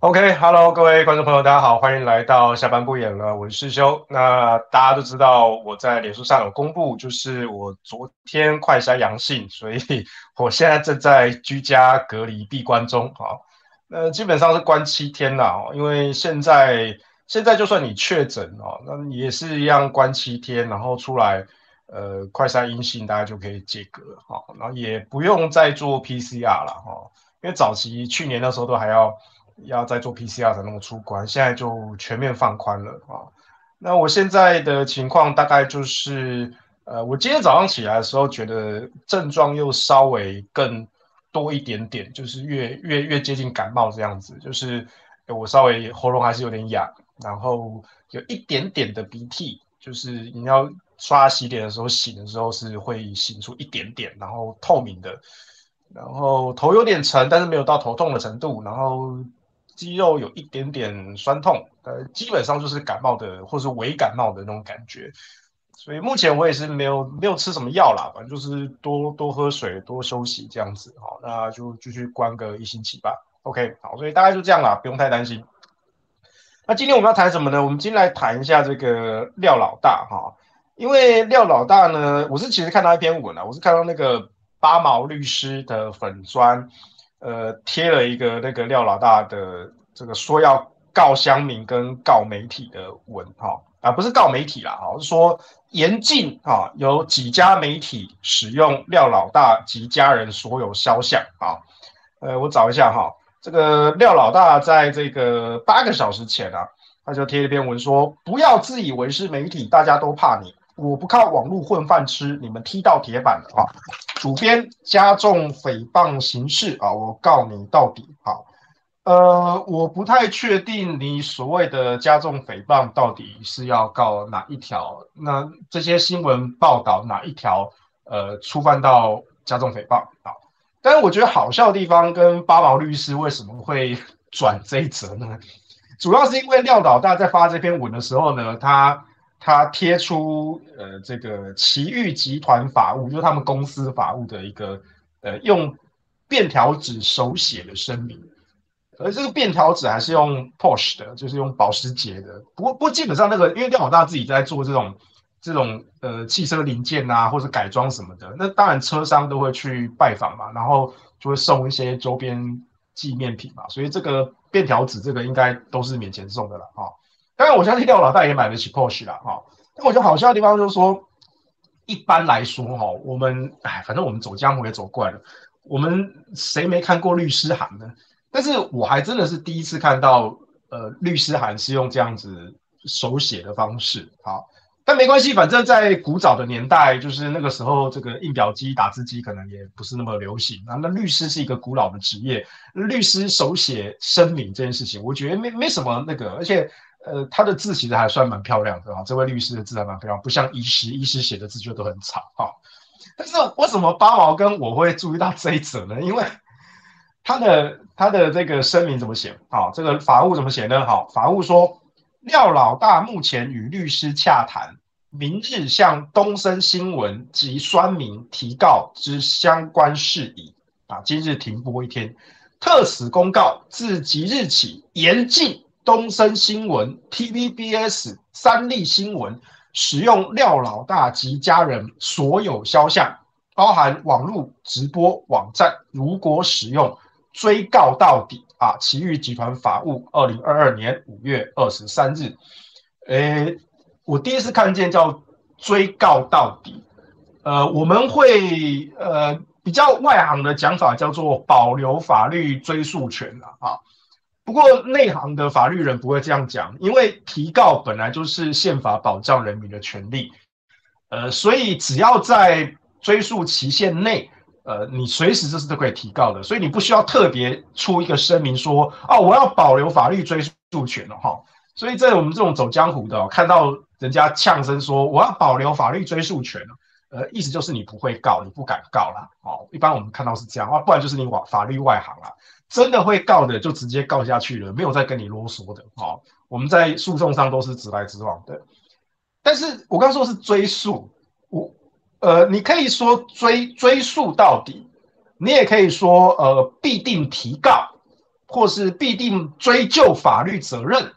？OK，Hello，各位观众朋友，大家好，欢迎来到下班不演了，我是世修。那大家都知道我在脸书上有公布，就是我昨天快筛阳性，所以我现在正在居家隔离闭关中啊。那基本上是关七天了，哦因为现在现在就算你确诊哦，那也是一样关七天，然后出来呃快筛阴性，大家就可以解隔哈，然后也不用再做 PCR 了哈，因为早期去年那时候都还要。要再做 PCR 才能够出关，现在就全面放宽了啊。那我现在的情况大概就是，呃，我今天早上起来的时候，觉得症状又稍微更多一点点，就是越越越接近感冒这样子，就是我稍微喉咙还是有点痒，然后有一点点的鼻涕，就是你要刷洗脸的时候醒的时候是会醒出一点点，然后透明的，然后头有点沉，但是没有到头痛的程度，然后。肌肉有一点点酸痛，呃，基本上就是感冒的，或是微感冒的那种感觉。所以目前我也是没有没有吃什么药啦，反正就是多多喝水，多休息这样子。好，那就继续关个一星期吧。OK，好，所以大概就这样啦，不用太担心。那今天我们要谈什么呢？我们今天来谈一下这个廖老大哈，因为廖老大呢，我是其实看到一篇文啊，我是看到那个八毛律师的粉专。呃，贴了一个那个廖老大的这个说要告乡民跟告媒体的文哈啊，不是告媒体啦，哈，是说严禁啊有几家媒体使用廖老大及家人所有肖像啊。呃，我找一下哈，这个廖老大在这个八个小时前啊，他就贴了一篇文说，不要自以为是媒体，大家都怕你。我不靠网络混饭吃，你们踢到铁板了啊！主编加重诽谤刑事啊，我告你到底啊！呃，我不太确定你所谓的加重诽谤到底是要告哪一条？那这些新闻报道哪一条？呃，触犯到加重诽谤啊？但是我觉得好笑的地方跟八毛律师为什么会转这一则呢？主要是因为廖老大在发这篇文的时候呢，他。他贴出呃这个奇遇集团法务，就是他们公司法务的一个呃用便条纸手写的声明，而这个便条纸还是用 Porsche 的，就是用保时捷的。不过不过基本上那个，因为廖老大自己在做这种这种呃汽车零件啊，或者改装什么的，那当然车商都会去拜访嘛，然后就会送一些周边纪念品嘛，所以这个便条纸这个应该都是免钱送的了啊。哦当然，我相信廖老大也买得起 Porsche 啦，哈。但我觉得好笑的地方就是说，一般来说，哈，我们哎，反正我们走江湖也走惯了，我们谁没看过律师函呢？但是我还真的是第一次看到，呃，律师函是用这样子手写的方式。好，但没关系，反正在古早的年代，就是那个时候，这个印表机、打字机可能也不是那么流行啊。那律师是一个古老的职业，律师手写声明这件事情，我觉得没没什么那个，而且。呃，他的字其实还算蛮漂亮的啊，这位律师的字还蛮漂亮，不像医师，医师写的字就都很长哈。但是为什么八毛跟我会注意到这一则呢？因为他的他的这个声明怎么写？好，这个法务怎么写呢？好，法务说廖老大目前与律师洽谈，明日向东森新闻及酸民提告之相关事宜啊，今日停播一天，特此公告，自即日起严禁。东森新闻、TVBS、三立新闻使用廖老大及家人所有肖像，包含网络直播网站，如果使用，追告到底啊！奇遇集团法务，二零二二年五月二十三日。诶，我第一次看见叫追告到底，呃，我们会呃比较外行的讲法叫做保留法律追诉权了啊。不过内行的法律人不会这样讲，因为提告本来就是宪法保障人民的权利，呃，所以只要在追诉期限内，呃，你随时就是都可以提告的，所以你不需要特别出一个声明说，哦，我要保留法律追诉权了哈。所以在我们这种走江湖的，看到人家呛声说我要保留法律追诉权，呃，意思就是你不会告，你不敢告啦。哦，一般我们看到是这样啊，不然就是你往法律外行了。真的会告的就直接告下去了，没有再跟你啰嗦的。好，我们在诉讼上都是直来直往的。但是我刚说是追诉，我呃，你可以说追追诉到底，你也可以说呃必定提告，或是必定追究法律责任。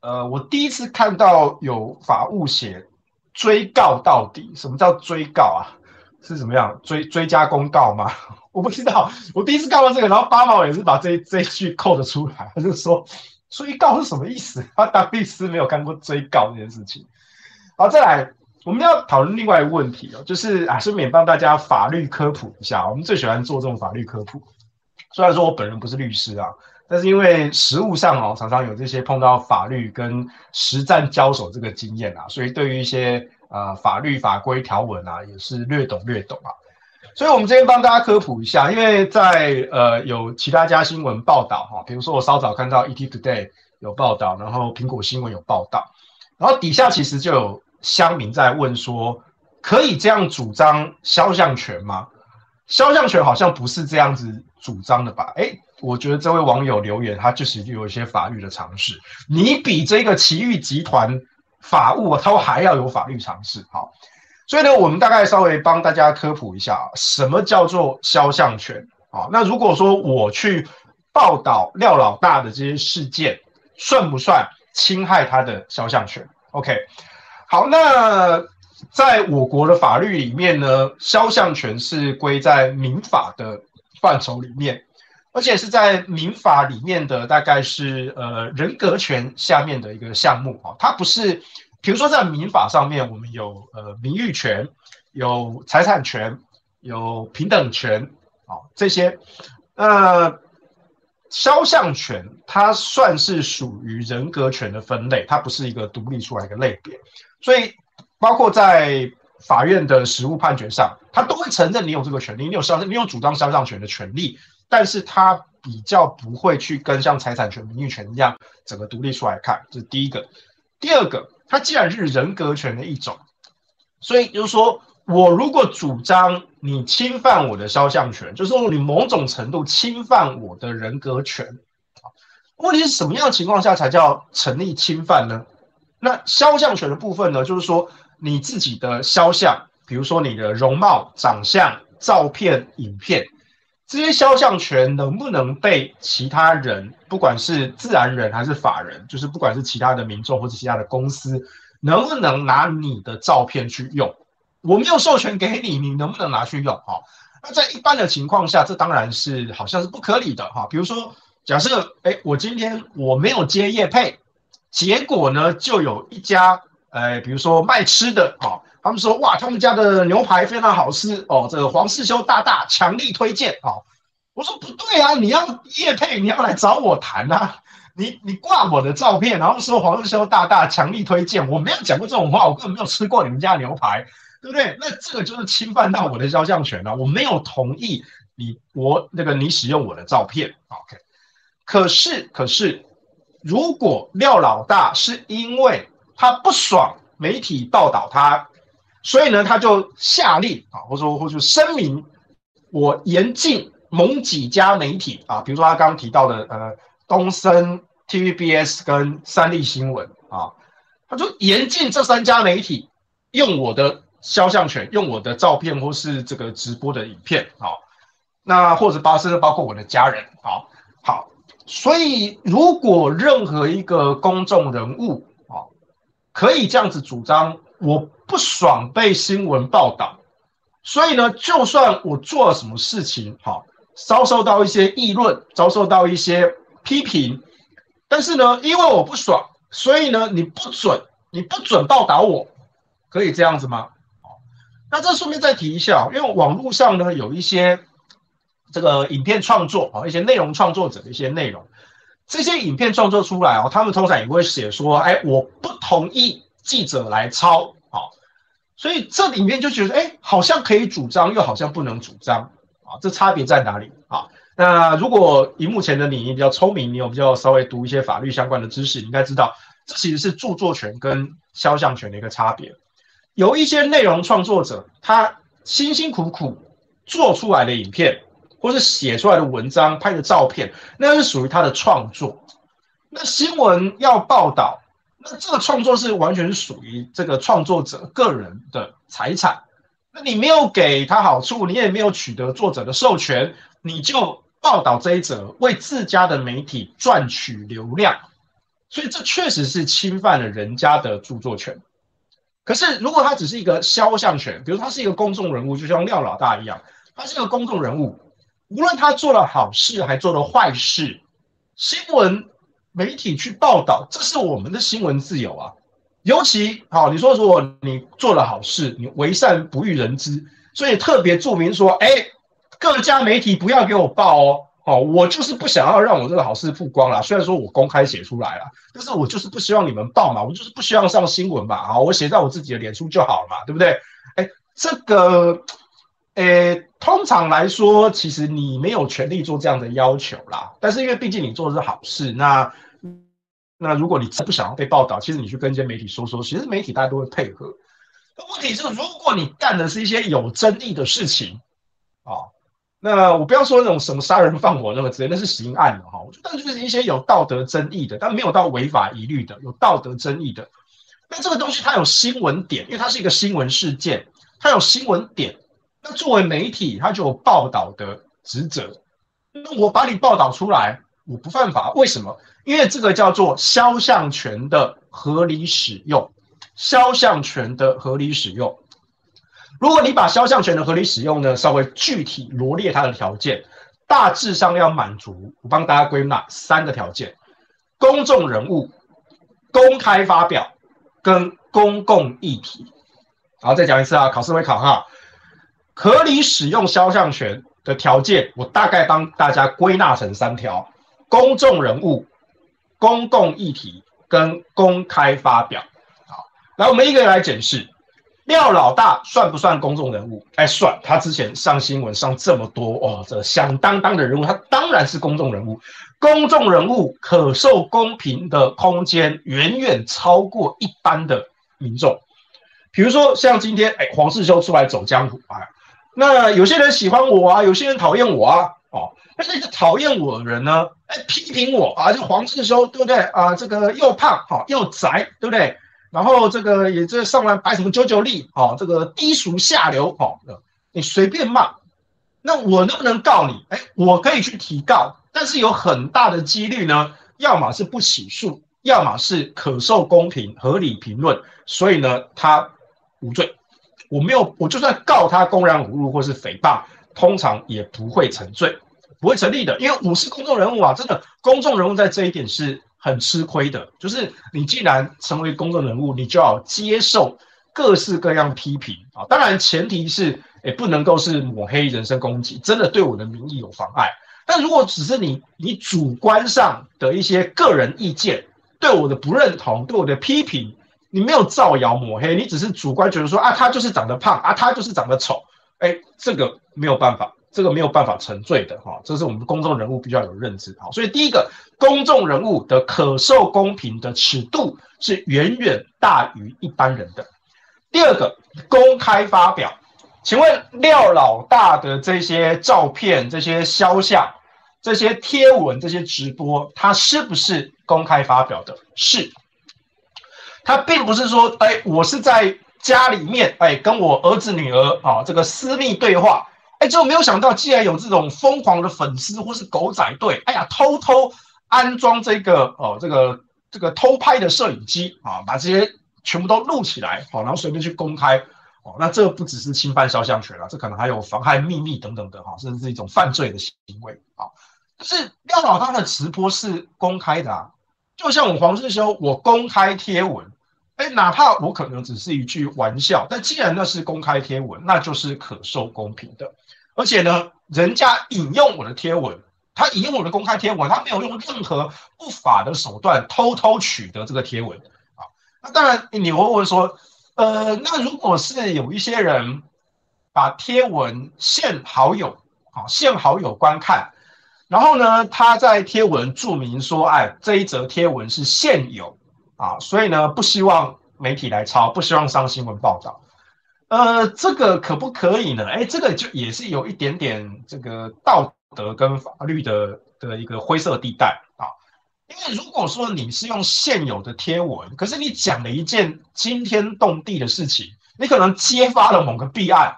呃，我第一次看到有法务写追告到底，什么叫追告啊？是怎么样追追加公告吗？我不知道，我第一次看到这个，然后八毛也是把这这一句扣的出来，他就说追告是什么意思？他当律师没有看过追告这件事情。好，再来我们要讨论另外一个问题哦，就是啊，顺便帮大家法律科普一下。我们最喜欢做这种法律科普，虽然说我本人不是律师啊，但是因为实务上哦，常常有这些碰到法律跟实战交手这个经验啊，所以对于一些啊、法律法规条文啊，也是略懂略懂啊。所以，我们今天帮大家科普一下，因为在呃有其他家新闻报道哈，比如说我稍早看到 ET Today 有报道，然后苹果新闻有报道，然后底下其实就有乡民在问说，可以这样主张肖像权吗？肖像权好像不是这样子主张的吧？诶，我觉得这位网友留言，他就是有一些法律的常识，你比这个奇遇集团法务他还要有法律常识，好。所以呢，我们大概稍微帮大家科普一下，什么叫做肖像权啊？那如果说我去报道廖老大的这些事件，算不算侵害他的肖像权？OK，好，那在我国的法律里面呢，肖像权是归在民法的范畴里面，而且是在民法里面的大概是呃人格权下面的一个项目啊，它不是。比如说，在民法上面，我们有呃名誉权、有财产权、有平等权啊、这些。呃，肖像权它算是属于人格权的分类，它不是一个独立出来的类别。所以，包括在法院的实务判决上，他都会承认你有这个权利，你有肖，你有主张肖像权的权利，但是他比较不会去跟像财产权、名誉权一样整个独立出来看。这是第一个。第二个。它既然是人格权的一种，所以就是说我如果主张你侵犯我的肖像权，就是说你某种程度侵犯我的人格权。问题是什么样的情况下才叫成立侵犯呢？那肖像权的部分呢，就是说你自己的肖像，比如说你的容貌、长相、照片、影片。这些肖像权能不能被其他人，不管是自然人还是法人，就是不管是其他的民众或者其他的公司，能不能拿你的照片去用？我没有授权给你，你能不能拿去用？哈，那在一般的情况下，这当然是好像是不可以的哈。比如说，假设哎，我今天我没有接业配，结果呢，就有一家呃，比如说卖吃的哈。他们说哇，他们家的牛排非常好吃哦，这个黄世修大大强力推荐哦。我说不对啊，你要业配，你要来找我谈啊。你你挂我的照片，然后说黄世修大大强力推荐，我没有讲过这种话，我根本没有吃过你们家牛排，对不对？那这个就是侵犯到我的肖像权了，我没有同意你我那个你使用我的照片，OK？可是可是，如果廖老大是因为他不爽媒体报道他，所以呢他就下令啊，或者说或者声明，我严禁某几家媒体啊，比如说他刚刚提到的呃。东森、TVBS 跟三立新闻啊，他就严禁这三家媒体用我的肖像权，用我的照片或是这个直播的影片啊，那或者包甚至包括我的家人啊，好，所以如果任何一个公众人物啊，可以这样子主张，我不爽被新闻报道，所以呢，就算我做了什么事情，好，遭受到一些议论，遭受到一些。批评，但是呢，因为我不爽，所以呢，你不准，你不准报道我，可以这样子吗？那这顺便再提一下，因为网络上呢有一些这个影片创作啊，一些内容创作者的一些内容，这些影片创作出来哦，他们通常也会写说，哎，我不同意记者来抄，好，所以这里面就觉得，哎，好像可以主张，又好像不能主张，啊，这差别在哪里啊？那如果荧幕前的你，你比较聪明，你有比较稍微读一些法律相关的知识，你应该知道，这其实是著作权跟肖像权的一个差别。有一些内容创作者，他辛辛苦苦做出来的影片，或是写出来的文章、拍的照片，那是属于他的创作。那新闻要报道，这个创作是完全属于这个创作者个人的财产。那你没有给他好处，你也没有取得作者的授权，你就。报道这一则，为自家的媒体赚取流量，所以这确实是侵犯了人家的著作权。可是，如果他只是一个肖像权，比如他是一个公众人物，就像廖老大一样，他是一个公众人物，无论他做了好事还做了坏事，新闻媒体去报道，这是我们的新闻自由啊。尤其好，你说如果你做了好事，你为善不欲人知，所以特别注明说，哎。各家媒体不要给我报哦，哦，我就是不想要让我这个好事曝光了。虽然说我公开写出来了，但是我就是不希望你们报嘛，我就是不希望上新闻嘛，好，我写在我自己的脸书就好了嘛，对不对？哎，这个，哎，通常来说，其实你没有权利做这样的要求啦。但是因为毕竟你做的是好事，那那如果你不想要被报道，其实你去跟一些媒体说说，其实媒体大家都会配合。那问题是，如果你干的是一些有争议的事情，啊。那我不要说那种什么杀人放火那么直接，那是刑案了哈。我觉得就是一些有道德争议的，但没有到违法疑虑的，有道德争议的。那这个东西它有新闻点，因为它是一个新闻事件，它有新闻点。那作为媒体，它就有报道的职责。那我把你报道出来，我不犯法，为什么？因为这个叫做肖像权的合理使用，肖像权的合理使用。如果你把肖像权的合理使用呢，稍微具体罗列它的条件，大致上要满足，我帮大家归纳三个条件：公众人物、公开发表跟公共议题。好，再讲一次啊，考试会考哈。合理使用肖像权的条件，我大概帮大家归纳成三条：公众人物、公共议题跟公开发表。好，来，我们一个个来检视。廖老大算不算公众人物？哎，算。他之前上新闻上这么多哦，这响当当的人物，他当然是公众人物。公众人物可受公平的空间远远超过一般的民众。比如说像今天，哎，黄世修出来走江湖啊，那有些人喜欢我啊，有些人讨厌我啊，哦，但是讨厌我的人呢，哎，批评我啊，就黄世修对不对啊？这个又胖好又宅，对不对？然后这个也这上来摆什么九九力，啊，这个低俗下流，哦，你随便骂，那我能不能告你？哎，我可以去提告，但是有很大的几率呢，要么是不起诉，要么是可受公平合理评论，所以呢，他无罪。我没有，我就算告他公然侮辱或是诽谤，通常也不会成罪，不会成立的，因为我是公众人物啊，真的，公众人物在这一点是。很吃亏的，就是你既然成为公众人物，你就要接受各式各样批评啊。当然，前提是也不能够是抹黑、人身攻击，真的对我的名誉有妨碍。但如果只是你你主观上的一些个人意见，对我的不认同，对我的批评，你没有造谣抹黑，你只是主观觉得说啊，他就是长得胖啊，他就是长得丑，哎，这个没有办法，这个没有办法沉醉的哈，这是我们公众人物比较有认知啊，所以第一个，公众人物的可受公平的尺度是远远大于一般人的。第二个，公开发表。请问廖老大的这些照片、这些肖像、这些贴文、这些直播，他是不是公开发表的？是。他并不是说，哎，我是在家里面，哎，跟我儿子女儿啊，这个私密对话，就没有想到，既然有这种疯狂的粉丝或是狗仔队，哎呀，偷偷安装这个哦，这个这个偷拍的摄影机啊，把这些全部都录起来，好，然后随便去公开。哦，那这不只是侵犯肖像权了，这可能还有妨害秘密等等的哈，甚至是一种犯罪的行为啊。可是廖老大的直播是公开的啊，就像我黄世修，我公开贴文，哎，哪怕我可能只是一句玩笑，但既然那是公开贴文，那就是可受公平的。而且呢，人家引用我的贴文，他引用我的公开贴文，他没有用任何不法的手段偷偷取得这个贴文啊。那当然，你会问说。呃，那如果是有一些人把贴文限好友，啊限好友观看，然后呢，他在贴文注明说，哎，这一则贴文是限有啊，所以呢，不希望媒体来抄，不希望上新闻报道。呃，这个可不可以呢？哎，这个就也是有一点点这个道德跟法律的的一个灰色地带啊。因为如果说你是用现有的贴文，可是你讲了一件惊天动地的事情，你可能揭发了某个弊案，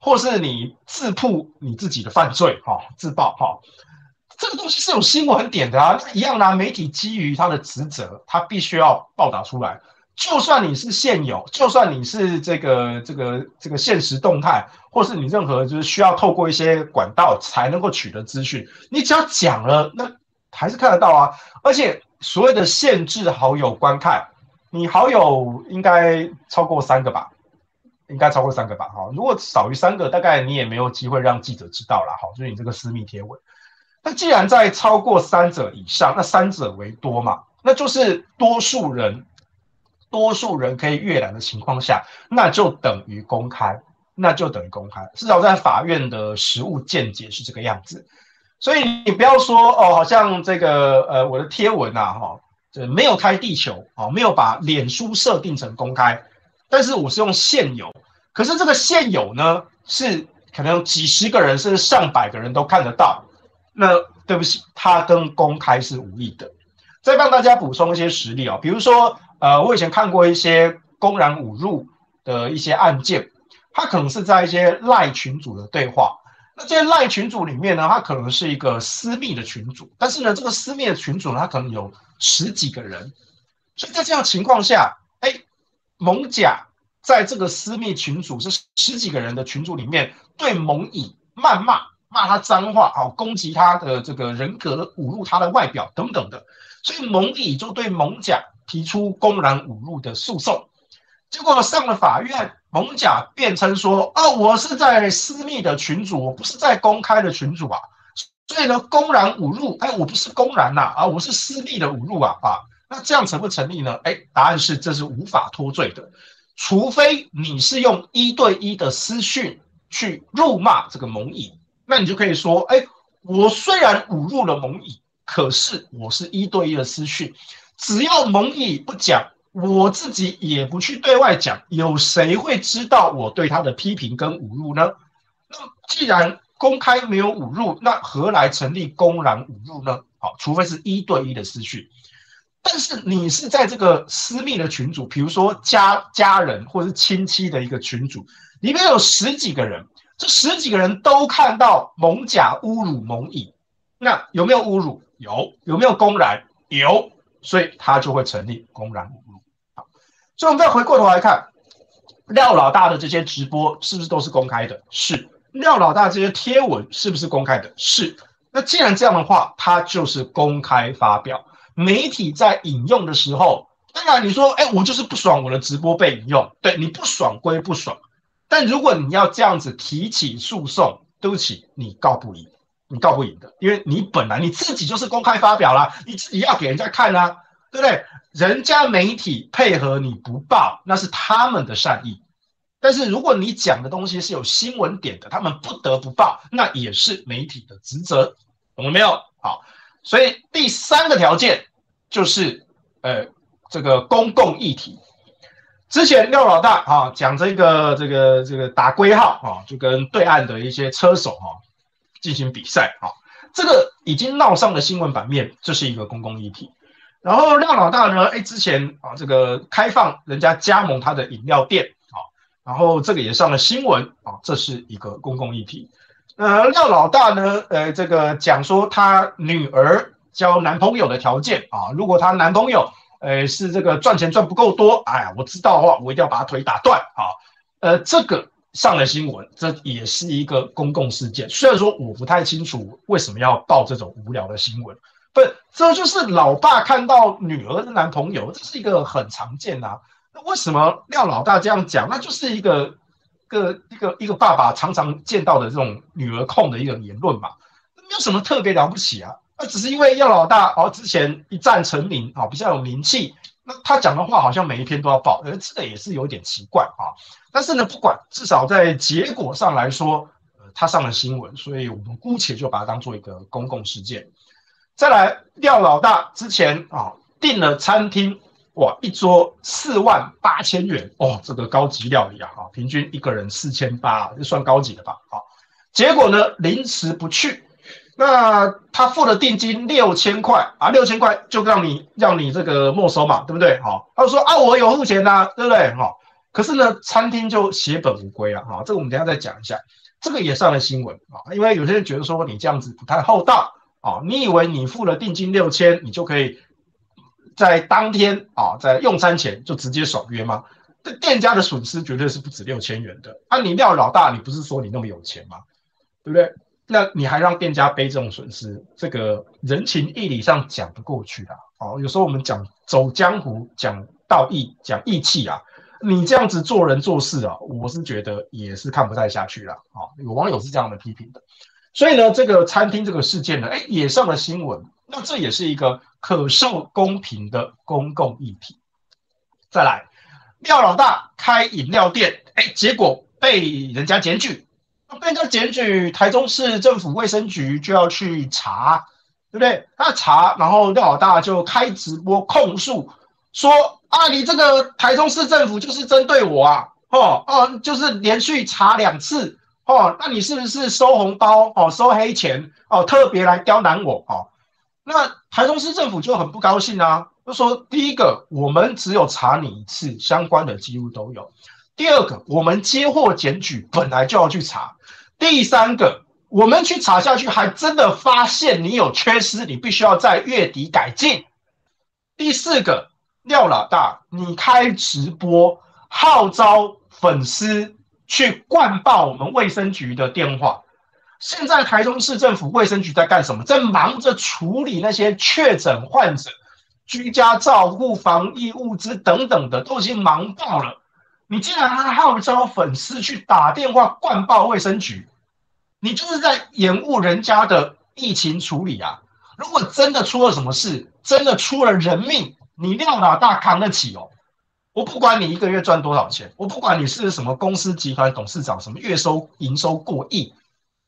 或是你自曝你自己的犯罪，哈，自曝，哈，这个东西是有新闻点的啊，一样拿媒体基于他的职责，他必须要报道出来。就算你是现有，就算你是这个这个这个现实动态，或是你任何就是需要透过一些管道才能够取得资讯，你只要讲了那。还是看得到啊，而且所谓的限制好友观看，你好友应该超过三个吧？应该超过三个吧？哈，如果少于三个，大概你也没有机会让记者知道了。好，就是你这个私密贴文。那既然在超过三者以上，那三者为多嘛，那就是多数人，多数人可以阅览的情况下，那就等于公开，那就等于公开。至少在法院的实务见解是这个样子。所以你不要说哦，好像这个呃，我的贴文呐，哈，这没有开地球啊，没有把脸书设定成公开，但是我是用现有，可是这个现有呢，是可能几十个人甚至上百个人都看得到，那对不起，它跟公开是无异的。再帮大家补充一些实例啊，比如说呃，我以前看过一些公然侮辱的一些案件，它可能是在一些赖群组的对话。那这些赖群组里面呢，它可能是一个私密的群组，但是呢，这个私密的群组呢，它可能有十几个人，所以在这样情况下，哎，蒙甲在这个私密群组是十几个人的群组里面，对蒙乙谩骂，骂他脏话，好，攻击他的这个人格，侮辱他的外表等等的，所以蒙乙就对蒙甲提出公然侮辱的诉讼，结果上了法院。蒙甲辩称说：“啊，我是在私密的群组，我不是在公开的群组啊。所以呢，公然侮辱，哎，我不是公然呐，啊，我是私密的侮辱啊，啊，那这样成不成立呢？哎，答案是这是无法脱罪的，除非你是用一对一的私讯去辱骂这个蒙乙，那你就可以说，哎，我虽然侮辱了蒙乙，可是我是一对一的私讯，只要蒙乙不讲。”我自己也不去对外讲，有谁会知道我对他的批评跟侮辱呢？那既然公开没有侮辱，那何来成立公然侮辱呢？好，除非是一对一的私讯。但是你是在这个私密的群组，比如说家家人或者是亲戚的一个群组，里面有十几个人，这十几个人都看到蒙甲侮辱蒙乙，那有没有侮辱？有，有没有公然？有，所以他就会成立公然侮辱。好所以，我们再回过头来看，廖老大的这些直播是不是都是公开的？是。廖老大这些贴文是不是公开的？是。那既然这样的话，他就是公开发表。媒体在引用的时候，当然你说，哎，我就是不爽我的直播被引用。对，你不爽归不爽，但如果你要这样子提起诉讼，对不起，你告不赢。你告不赢的，因为你本来你自己就是公开发表啦，你自己要给人家看啊，对不对？人家媒体配合你不报，那是他们的善意。但是如果你讲的东西是有新闻点的，他们不得不报，那也是媒体的职责，懂了没有？好，所以第三个条件就是，呃，这个公共议题。之前廖老大啊讲这个这个这个打龟号啊，就跟对岸的一些车手哈进行比赛啊，这个已经闹上了新闻版面，这是一个公共议题。然后廖老大呢，哎，之前啊这个开放人家加盟他的饮料店啊，然后这个也上了新闻啊，这是一个公共议题。呃，廖老大呢，呃，这个讲说他女儿交男朋友的条件啊，如果他男朋友。呃，是这个赚钱赚不够多，哎，我知道的话，我一定要把他腿打断啊！呃，这个上了新闻，这也是一个公共事件。虽然说我不太清楚为什么要报这种无聊的新闻，不，这就是老爸看到女儿的男朋友，这是一个很常见啊。那为什么廖老大这样讲？那就是一个个一个一个爸爸常常见到的这种女儿控的一个言论嘛，没有什么特别了不起啊。那只是因为廖老大哦，之前一战成名啊，比较有名气。那他讲的话好像每一篇都要报，而这个也是有点奇怪啊。但是呢，不管至少在结果上来说，呃，他上了新闻，所以我们姑且就把它当做一个公共事件。再来，廖老大之前啊订了餐厅，哇，一桌四万八千元哦，这个高级料理啊，哈，平均一个人四千八，就算高级的吧，好。结果呢，临时不去。那他付了定金六千块啊，六千块就让你让你这个没收嘛，对不对？好，他就说啊，我有付钱呐，对不对？好，可是呢，餐厅就血本无归啊，哈，这个我们等下再讲一下，这个也上了新闻啊，因为有些人觉得说你这样子不太厚道啊，你以为你付了定金六千，你就可以在当天啊，在用餐前就直接爽约吗？这店家的损失绝对是不止六千元的啊！你廖老大，你不是说你那么有钱吗？对不对？那你还让店家背这种损失，这个人情义理上讲不过去的。哦，有时候我们讲走江湖，讲道义，讲义气啊，你这样子做人做事啊，我是觉得也是看不太下去了。啊，有网友是这样的批评的。所以呢，这个餐厅这个事件呢，哎，也上了新闻。那这也是一个可受公平的公共议题。再来，廖老大开饮料店，哎，结果被人家检举。那被人家检举，台中市政府卫生局就要去查，对不对？他查，然后廖老大就开直播控诉，说啊，你这个台中市政府就是针对我啊，哦哦，就是连续查两次，哦，那你是不是收红包哦，收黑钱哦，特别来刁难我哦？那台中市政府就很不高兴啊，就说第一个，我们只有查你一次，相关的记录都有；第二个，我们接获检举，本来就要去查。第三个，我们去查下去，还真的发现你有缺失，你必须要在月底改进。第四个，廖老大，你开直播号召粉丝去灌爆我们卫生局的电话。现在台中市政府卫生局在干什么？在忙着处理那些确诊患者、居家照护、防疫物资等等的，都已经忙爆了。你竟然还号召粉丝去打电话灌爆卫生局，你就是在延误人家的疫情处理啊！如果真的出了什么事，真的出了人命，你廖老大扛得起哦？我不管你一个月赚多少钱，我不管你是什么公司集团董事长，什么月收营收过亿，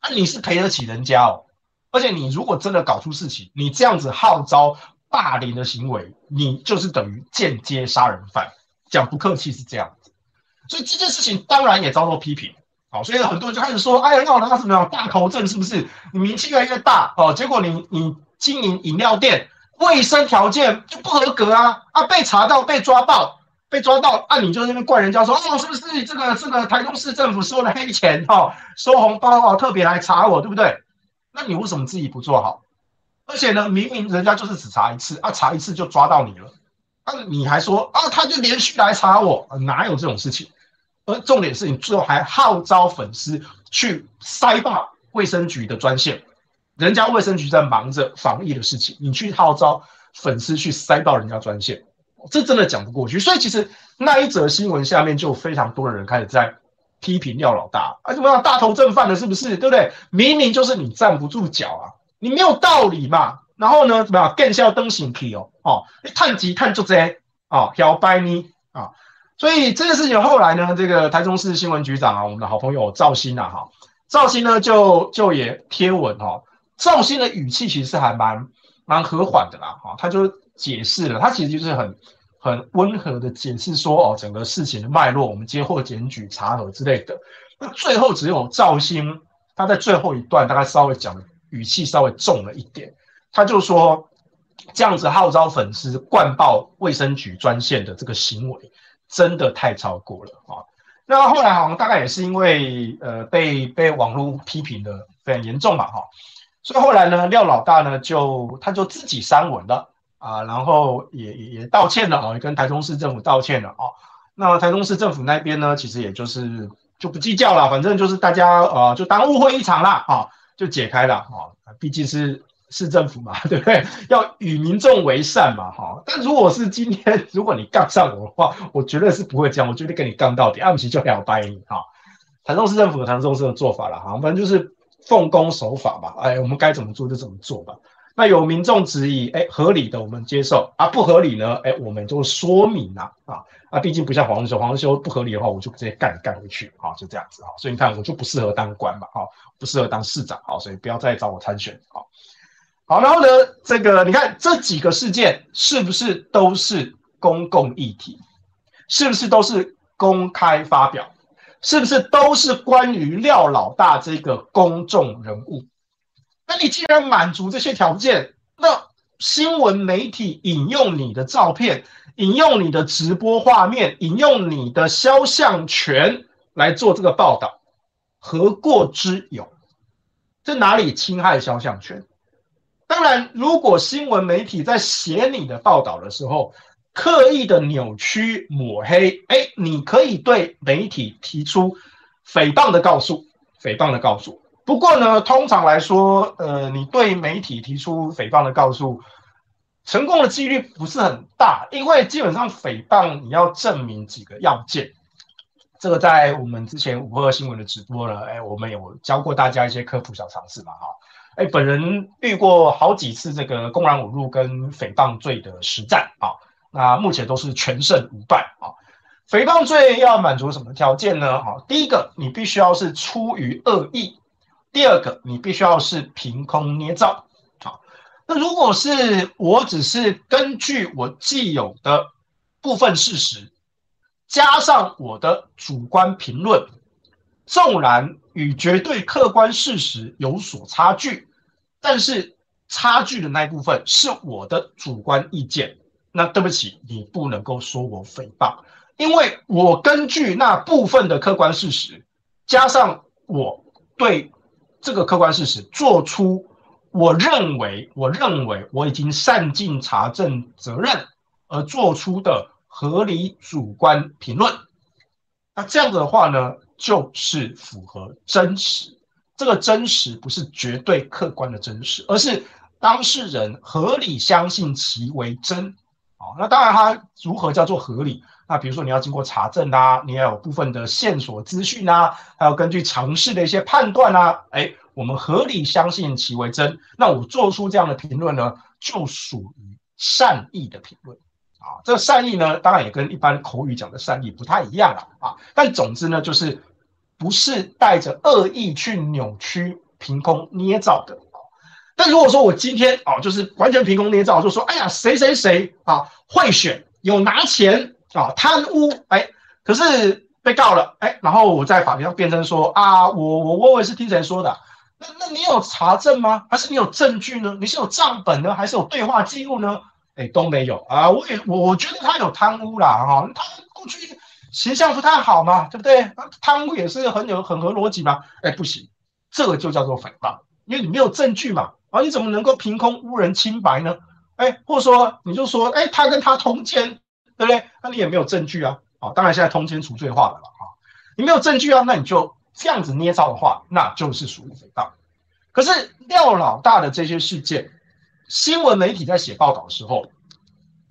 那你是赔得起人家哦。而且你如果真的搞出事情，你这样子号召霸凌的行为，你就是等于间接杀人犯。讲不客气是这样。所以这件事情当然也遭到批评，好，所以很多人就开始说，哎呀，廖老大什么样大头症是不是？你名气越来越大哦，结果你你经营饮料店，卫生条件就不合格啊啊，被查到被抓到被抓到，啊，你就在那边怪人家说，哦，是不是这个这个台中市政府收了黑钱哦，收红包哦，特别来查我，对不对？那你为什么自己不做好？而且呢，明明人家就是只查一次啊，查一次就抓到你了，啊，你还说啊，他就连续来查我，哪有这种事情？而重点是你最后还号召粉丝去塞爆卫生局的专线，人家卫生局在忙着防疫的事情，你去号召粉丝去塞爆人家专线，这真的讲不过去。所以其实那一则新闻下面就非常多的人开始在批评廖老大，啊，怎么样大头正犯了是不是？对不对？明明就是你站不住脚啊，你没有道理嘛。然后呢，怎么样更是要登行批哦，哦，你探级探足这啊，摇摆你啊。所以这件事情后来呢，这个台中市新闻局长啊，我们的好朋友赵兴啊，哈，赵兴呢就就也贴文哈，赵兴的语气其实还蛮蛮和缓的啦，哈，他就解释了，他其实就是很。很温和的解释说，哦，整个事情的脉络，我们接获检举查核之类的。那最后只有赵兴，他在最后一段大概稍微讲语气稍微重了一点，他就说这样子号召粉丝灌爆卫生局专线的这个行为，真的太超过了啊。那后来好像大概也是因为呃被被网络批评的非常严重嘛，哈，所以后来呢，廖老大呢就他就自己删文了。啊，然后也也也道歉了啊，也跟台中市政府道歉了啊。那台中市政府那边呢，其实也就是就不计较了，反正就是大家呃就当误会一场啦啊，就解开了啊。毕竟是市政府嘛，对不对？要与民众为善嘛，哈。但如果是今天，如果你杠上我的话，我绝对是不会这样，我绝对跟你杠到底，按不起就了掰你哈。台中市政府有台中市的做法了哈，反正就是奉公守法吧。哎，我们该怎么做就怎么做吧。那有民众质疑，哎，合理的我们接受啊，不合理呢，哎，我们就说明了啊啊，毕竟不像黄日修，黄日修不合理的话，我就直接干干回去，好，就这样子，好，所以你看我就不适合当官嘛，好，不适合当市长，好，所以不要再找我参选，好，好，然后呢，这个你看这几个事件是不是都是公共议题？是不是都是公开发表？是不是都是关于廖老大这个公众人物？那你既然满足这些条件，那新闻媒体引用你的照片，引用你的直播画面，引用你的肖像权来做这个报道，何过之有？这哪里侵害肖像权？当然，如果新闻媒体在写你的报道的时候，刻意的扭曲抹黑，哎，你可以对媒体提出诽谤的告诉，诽谤的告诉。不过呢，通常来说，呃，你对媒体提出诽谤的告诉，成功的几率不是很大，因为基本上诽谤你要证明几个要件，这个在我们之前五二新闻的直播呢，哎，我们有教过大家一些科普小常识嘛，哈，哎，本人遇过好几次这个公然侮辱跟诽谤罪的实战啊，那目前都是全胜无败啊。诽谤罪要满足什么条件呢？哈，第一个，你必须要是出于恶意。第二个，你必须要是凭空捏造，好，那如果是我只是根据我既有的部分事实，加上我的主观评论，纵然与绝对客观事实有所差距，但是差距的那一部分是我的主观意见，那对不起，你不能够说我诽谤，因为我根据那部分的客观事实，加上我对。这个客观事实，做出我认为，我认为我已经善尽查证责任而做出的合理主观评论。那这样子的话呢，就是符合真实。这个真实不是绝对客观的真实，而是当事人合理相信其为真。啊，那当然，它如何叫做合理？那比如说你要经过查证啊，你要有部分的线索资讯啊，还有根据常识的一些判断啊，哎，我们合理相信其为真，那我做出这样的评论呢，就属于善意的评论啊。这个善意呢，当然也跟一般口语讲的善意不太一样了啊。但总之呢，就是不是带着恶意去扭曲、凭空捏造的。但如果说我今天哦，就是完全凭空捏造，就说哎呀，谁谁谁啊贿选有拿钱。啊，贪污，哎，可是被告了，哎，然后我在法庭上辩称说啊，我我我也是听谁说的，那那你有查证吗？还是你有证据呢？你是有账本呢，还是有对话记录呢？哎，都没有啊，我也我我觉得他有贪污啦，哈、啊，他过去形象不太好嘛，对不对？贪污也是很有很合逻辑嘛，哎，不行，这个就叫做诽谤，因为你没有证据嘛，啊，你怎么能够凭空污人清白呢？哎，或者说你就说，哎，他跟他通奸。对不对？那你也没有证据啊！啊，当然现在通奸除罪化了了啊！你没有证据啊，那你就这样子捏造的话，那就是属于诽谤。可是廖老大的这些事件，新闻媒体在写报道的时候，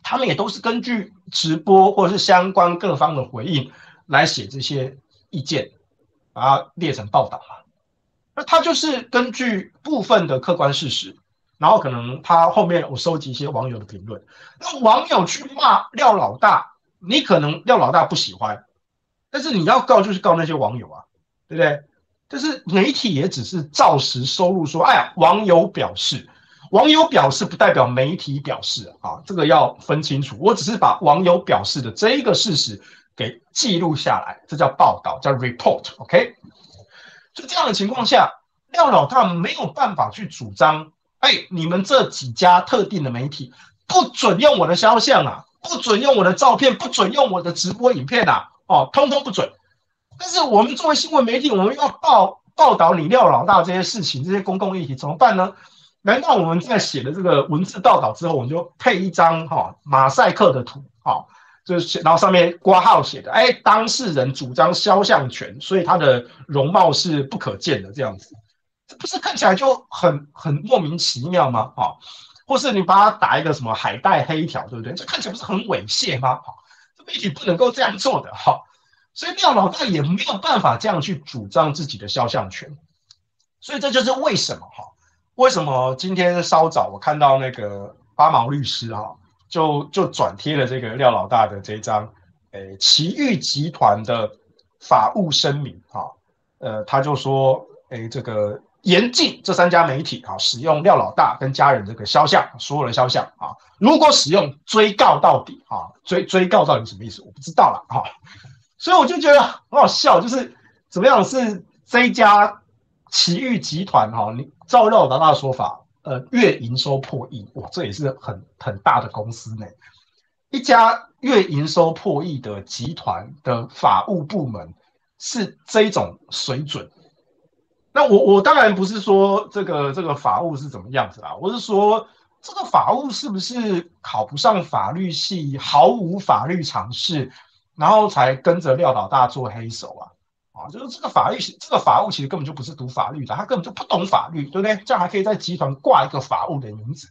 他们也都是根据直播或者是相关各方的回应来写这些意见。把它列成报道嘛。那他就是根据部分的客观事实，然后可能他后面我收集一些网友的评论，那网友去骂廖老大，你可能廖老大不喜欢，但是你要告就是告那些网友啊，对不对？但是媒体也只是照实收录说，哎呀，网友表示。网友表示不代表媒体表示啊，这个要分清楚。我只是把网友表示的这一个事实给记录下来，这叫报道，叫 report，OK？就这样的情况下，廖老大没有办法去主张，哎，你们这几家特定的媒体不准用我的肖像啊，不准用我的照片，不准用我的直播影片啊，哦，通通不准。但是我们作为新闻媒体，我们要报报道你廖老大这些事情，这些公共议题怎么办呢？难道我们在写的这个文字报道之后，我们就配一张哈马赛克的图，哈，就是然后上面挂号写的，哎，当事人主张肖像权，所以他的容貌是不可见的，这样子，这不是看起来就很很莫名其妙吗？哈，或是你把它打一个什么海带黑条，对不对？这看起来不是很猥亵吗？哈，这媒体不能够这样做的，哈，所以廖老大也没有办法这样去主张自己的肖像权，所以这就是为什么，哈。为什么今天稍早我看到那个八毛律师哈，就就转贴了这个廖老大的这张，诶，奇遇集团的法务声明哈，呃，他就说，诶，这个严禁这三家媒体哈使用廖老大跟家人这个肖像，所有的肖像啊，如果使用追告到底啊，追追告到底什么意思？我不知道了哈，所以我就觉得很好笑，就是怎么样是这一家奇遇集团哈，你。照廖老大的说法，呃，月营收破亿，哇，这也是很很大的公司呢。一家月营收破亿的集团的法务部门是这种水准。那我我当然不是说这个这个法务是怎么样子啦，我是说这个法务是不是考不上法律系，毫无法律常识，然后才跟着廖老大做黑手啊？啊，就是这个法律，这个法务其实根本就不是读法律的，他根本就不懂法律，对不对？这样还可以在集团挂一个法务的名字，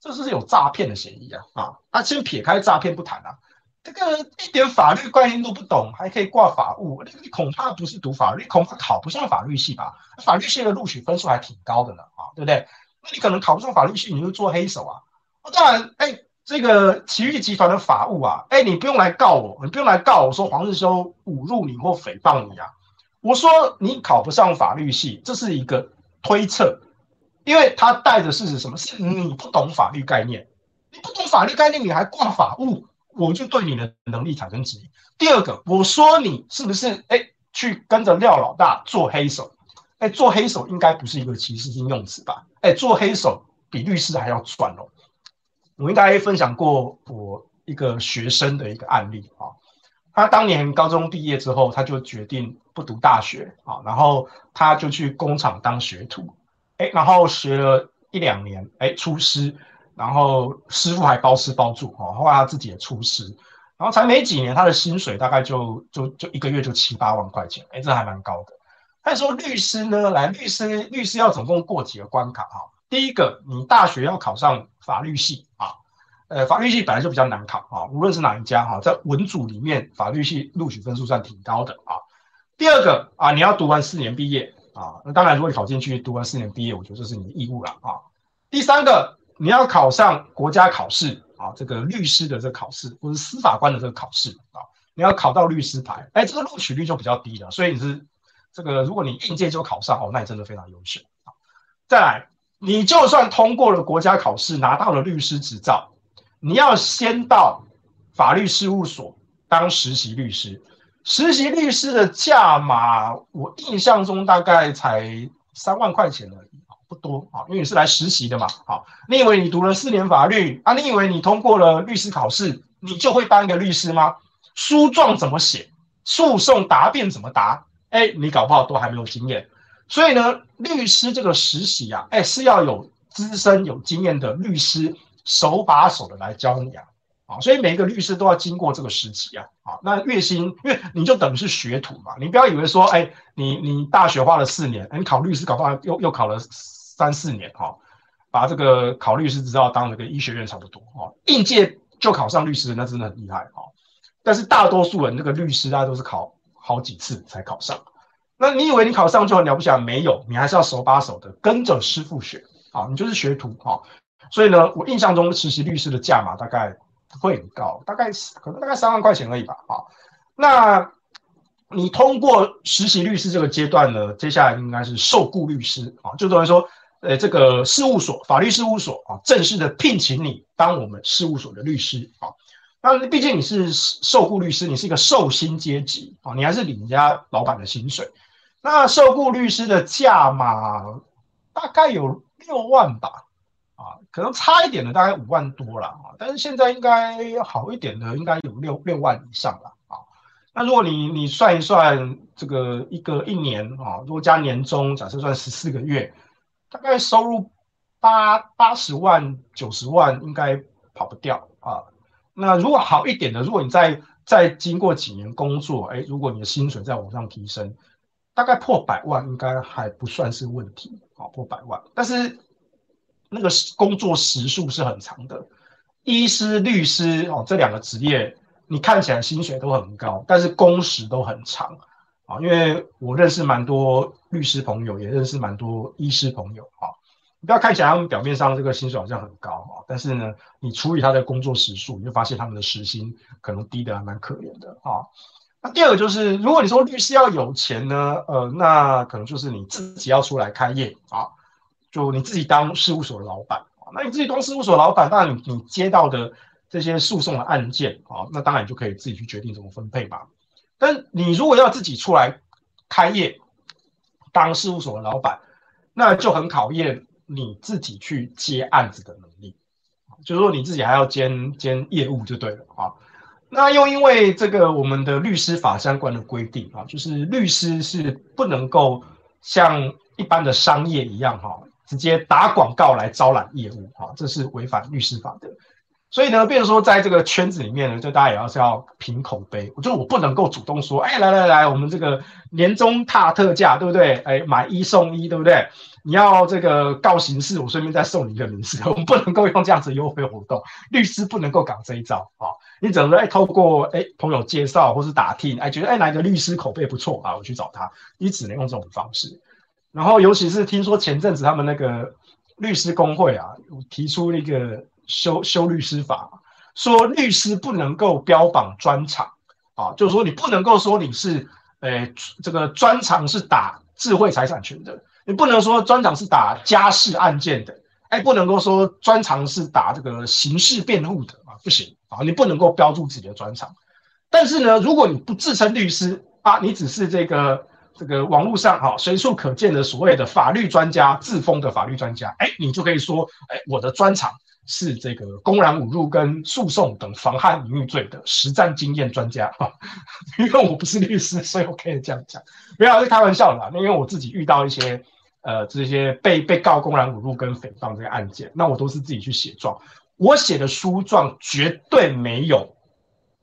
这是有诈骗的嫌疑啊！啊，那先撇开诈骗不谈啊，这个一点法律概念都不懂，还可以挂法务，你你恐怕不是读法律，恐怕考不上法律系吧？法律系的录取分数还挺高的呢，啊，对不对？那你可能考不上法律系，你就做黑手啊！当然，哎，这个奇钰集团的法务啊，哎，你不用来告我，你不用来告我说黄日修侮辱你或诽谤你啊！我说你考不上法律系，这是一个推测，因为他带的是什么？是你不懂法律概念，你不懂法律概念，你还挂法务，我就对你的能力产生质疑。第二个，我说你是不是哎去跟着廖老大做黑手？哎，做黑手应该不是一个歧视性用词吧？哎，做黑手比律师还要赚哦。我应该分享过我一个学生的一个案例啊。他当年高中毕业之后，他就决定不读大学啊，然后他就去工厂当学徒，哎，然后学了一两年，哎，出师，然后师傅还包吃包住哦，后来他自己也出师，然后才没几年，他的薪水大概就就就一个月就七八万块钱，哎，这还蛮高的。他说律师呢，来律师律师要总共过几个关卡哈？第一个，你大学要考上法律系啊。呃，法律系本来就比较难考啊，无论是哪一家哈，在文组里面，法律系录取分数算挺高的啊。第二个啊，你要读完四年毕业啊，那当然如果你考进去读完四年毕业，我觉得这是你的义务了啊。第三个，你要考上国家考试啊，这个律师的这个考试或者司法官的这个考试啊，你要考到律师牌，哎，这个录取率就比较低了，所以你是这个，如果你应届就考上哦，那你真的非常优秀啊。再来，你就算通过了国家考试，拿到了律师执照。你要先到法律事务所当实习律师，实习律师的价码，我印象中大概才三万块钱而已，不多啊，因为你是来实习的嘛。好，你以为你读了四年法律啊？你以为你通过了律师考试，你就会当一个律师吗？诉状怎么写？诉讼答辩怎么答？哎，你搞不好都还没有经验。所以呢，律师这个实习啊，哎，是要有资深有经验的律师。手把手的来教你啊，啊，所以每一个律师都要经过这个时期啊，啊，那月薪，因为你就等于是学徒嘛，你不要以为说，哎，你你大学花了四年，你考律师搞不好又又考了三四年，哈，把这个考律师执照当了个医学院差不多，哈，应届就考上律师，那真的很厉害，哈，但是大多数人这个律师大家都是考好几次才考上，那你以为你考上就很了不起啊？没有，你还是要手把手的跟着师傅学啊，你就是学徒啊。所以呢，我印象中实习律师的价码大概会很高，大概可能大概三万块钱而已吧。啊，那你通过实习律师这个阶段呢，接下来应该是受雇律师啊，就等于说，呃，这个事务所法律事务所啊，正式的聘请你当我们事务所的律师啊。那毕竟你是受雇律师，你是一个受薪阶级啊，你还是领人家老板的薪水。那受雇律师的价码大概有六万吧，啊，可能差一点的大概五万多了啊，但是现在应该好一点的应该有六六万以上了啊。那如果你你算一算这个一个一年啊，如果加年终，假设算十四个月，大概收入八八十万九十万应该跑不掉啊。那如果好一点的，如果你再再经过几年工作，哎，如果你的薪水再往上提升。大概破百万应该还不算是问题啊，破百万，但是那个工作时数是很长的。医师、律师哦，这两个职业你看起来薪水都很高，但是工时都很长啊。因为我认识蛮多律师朋友，也认识蛮多医师朋友啊。你不要看起来他们表面上这个薪水好像很高啊，但是呢，你除以他的工作时数，你就发现他们的时薪可能低得还蛮可怜的啊。那第二个就是，如果你说律师要有钱呢，呃，那可能就是你自己要出来开业啊，就你自己当事务所的老板啊。那你自己当事务所老板，那你你接到的这些诉讼的案件啊，那当然你就可以自己去决定怎么分配嘛。但你如果要自己出来开业当事务所的老板，那就很考验你自己去接案子的能力，就是说你自己还要兼兼业务就对了啊。那又因为这个我们的律师法相关的规定啊，就是律师是不能够像一般的商业一样哈，直接打广告来招揽业务哈，这是违反律师法的。所以呢，变成说在这个圈子里面呢，就大家也要是要凭口碑，就我不能够主动说，哎，来来来，我们这个年终大特价，对不对？哎，买一送一，对不对？你要这个告刑事，我顺便再送你一个民事，我们不能够用这样子优惠活动，律师不能够搞这一招啊！你只能说，哎，透过哎朋友介绍或是打听，哎，觉得哎哪个律师口碑不错啊，我去找他，你只能用这种方式。然后，尤其是听说前阵子他们那个律师公会啊，提出那个修修律师法，说律师不能够标榜专长啊，就是说你不能够说你是，哎，这个专长是打智慧财产权的。你不能说专长是打家事案件的，哎，不能够说专长是打这个刑事辩护的啊，不行啊，你不能够标注自己的专长。但是呢，如果你不自称律师啊，你只是这个这个网络上哈随处可见的所谓的法律专家，自封的法律专家，哎，你就可以说，哎，我的专长是这个公然侮辱跟诉讼等妨害名誉罪的实战经验专家啊。因为我不是律师，所以我可以这样讲，不要是开玩笑的，因为我自己遇到一些。呃，这些被被告公然侮辱跟诽谤这个案件，那我都是自己去写状，我写的书状绝对没有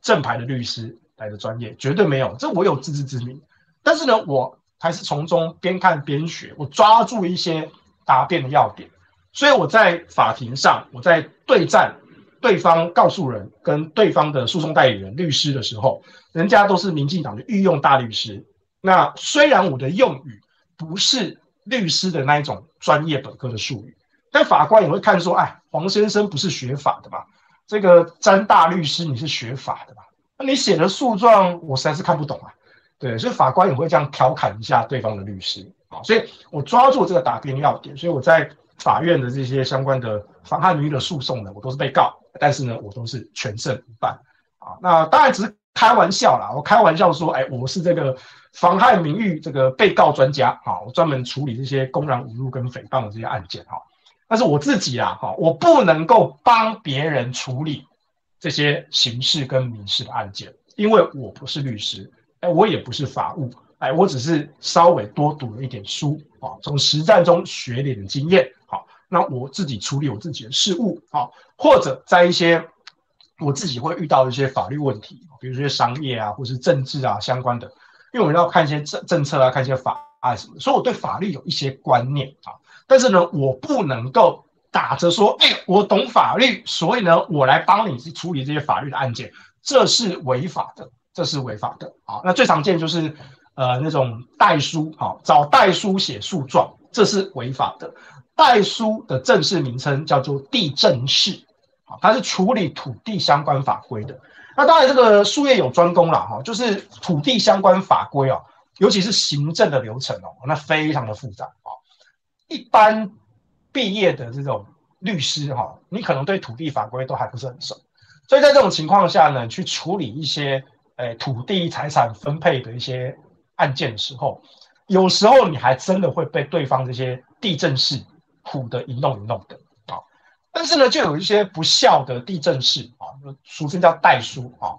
正牌的律师来的专业，绝对没有，这我有自知之明。但是呢，我还是从中边看边学，我抓住一些答辩的要点，所以我在法庭上，我在对战对方告诉人跟对方的诉讼代理人律师的时候，人家都是民进党的御用大律师。那虽然我的用语不是。律师的那一种专业本科的术语，但法官也会看说，哎，黄先生不是学法的吧？这个詹大律师你是学法的吧？那你写的诉状我实在是看不懂啊。对，所以法官也会这样调侃一下对方的律师啊。所以我抓住这个答辩要点，所以我在法院的这些相关的妨害名誉的诉讼呢，我都是被告，但是呢，我都是全胜一半啊。那当然只是开玩笑啦，我开玩笑说，哎，我是这个。妨害名誉这个被告专家啊，我专门处理这些公然侮辱跟诽谤的这些案件哈。但是我自己啊哈，我不能够帮别人处理这些刑事跟民事的案件，因为我不是律师，哎，我也不是法务，哎，我只是稍微多读了一点书啊，从实战中学点经验。好，那我自己处理我自己的事务啊，或者在一些我自己会遇到一些法律问题，比如说商业啊，或是政治啊相关的。因为我们要看一些政政策啊，看一些法啊什么，所以我对法律有一些观念啊。但是呢，我不能够打着说，哎，我懂法律，所以呢，我来帮你去处理这些法律的案件，这是违法的，这是违法的啊。那最常见就是，呃那种代书，好、找代书写诉状，这是违法的。代书的正式名称叫做地政士，啊，它是处理土地相关法规的。那当然，这个术业有专攻啦，哈，就是土地相关法规哦，尤其是行政的流程哦，那非常的复杂啊。一般毕业的这种律师哈，你可能对土地法规都还不是很熟，所以在这种情况下呢，去处理一些诶土地财产分配的一些案件的时候，有时候你还真的会被对方这些地震士唬得一弄一弄的啊。但是呢，就有一些不孝的地震士啊，俗称叫代书啊，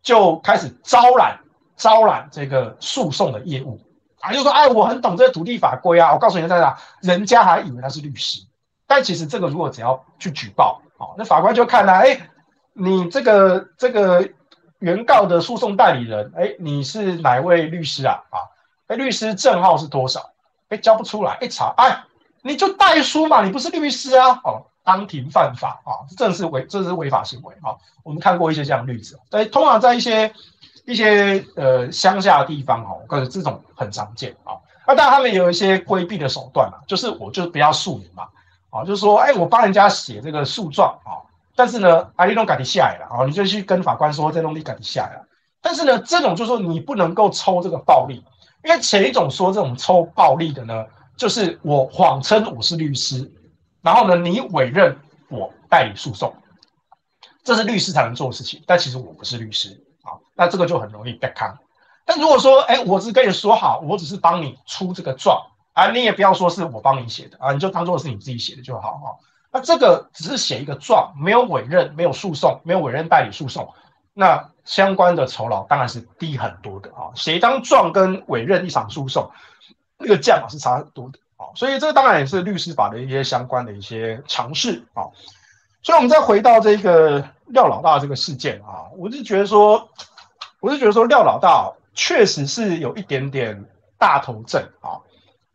就开始招揽招揽这个诉讼的业务啊，就说哎，我很懂这个土地法规啊，我告诉你在哪，人家还以为他是律师，但其实这个如果只要去举报啊，那法官就看了，哎，你这个这个原告的诉讼代理人，哎，你是哪位律师啊？啊，哎，律师证号是多少？哎，交不出来，一查，哎，你就代书嘛，你不是律师啊，哦。当庭犯法啊，这是违，这是违法行为啊。我们看过一些这样的例子，在通常在一些一些呃乡下的地方哦，可是这种很常见啊。那当然他们有一些规避的手段嘛，就是我就不要诉你嘛，啊，就是说，哎，我帮人家写这个诉状啊，但是呢，啊，你都赶紧下来了啊，你就去跟法官说，这东西赶紧下来了。但是呢，这种就是说你不能够抽这个暴利，因为前一种说这种抽暴利的呢，就是我谎称我是律师。然后呢，你委任我代理诉讼，这是律师才能做的事情。但其实我不是律师啊，那这个就很容易被坑。但如果说，哎，我只跟你说好，我只是帮你出这个状啊，你也不要说是我帮你写的啊，你就当做是你自己写的就好啊。那这个只是写一个状，没有委任，没有诉讼，没有委任代理诉讼，那相关的酬劳当然是低很多的啊。写一张状跟委任一场诉讼，那个价码是差很多的啊。所以这个当然也是律师法的一些相关的一些尝试啊。所以，我们再回到这个廖老大这个事件啊，我是觉得说，我是觉得说廖老大确实是有一点点大头症啊。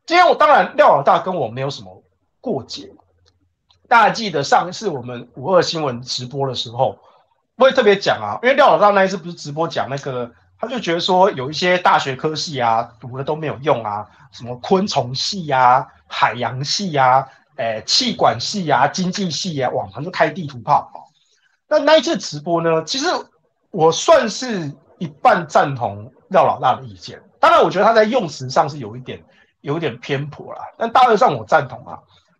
今天我当然廖老大跟我没有什么过节，大家记得上一次我们五二新闻直播的时候，我会特别讲啊，因为廖老大那一次不是直播讲那个。他就觉得说有一些大学科系啊，读的都没有用啊，什么昆虫系啊、海洋系啊、诶气管系啊、经济系啊，往常就开地图炮。那那一次直播呢，其实我算是一半赞同廖老大的意见。当然，我觉得他在用词上是有一点有一点偏颇啦，但大致上我赞同啊。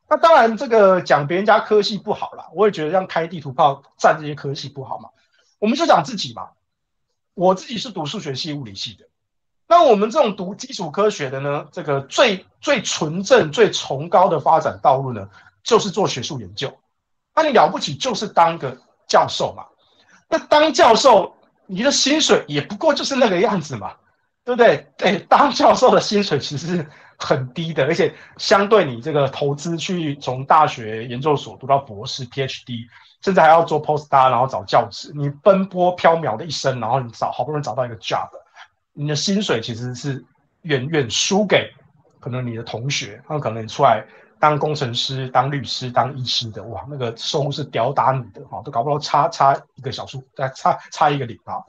那当然，这个讲别人家科系不好啦，我也觉得让开地图炮占这些科系不好嘛。我们就讲自己嘛。我自己是读数学系、物理系的，那我们这种读基础科学的呢，这个最最纯正、最崇高的发展道路呢，就是做学术研究。那你了不起，就是当个教授嘛。那当教授，你的薪水也不过就是那个样子嘛，对不对？对，当教授的薪水其实很低的，而且相对你这个投资去从大学研究所读到博士 PhD。甚至还要做 postdoc，然后找教职，你奔波飘渺的一生，然后你找好不容易找到一个 job，你的薪水其实是远远输给可能你的同学，他们可能出来当工程师、当律师、当医师的，哇，那个收入是吊打你的哈，都搞不到差差一个小数，差差一个零啊。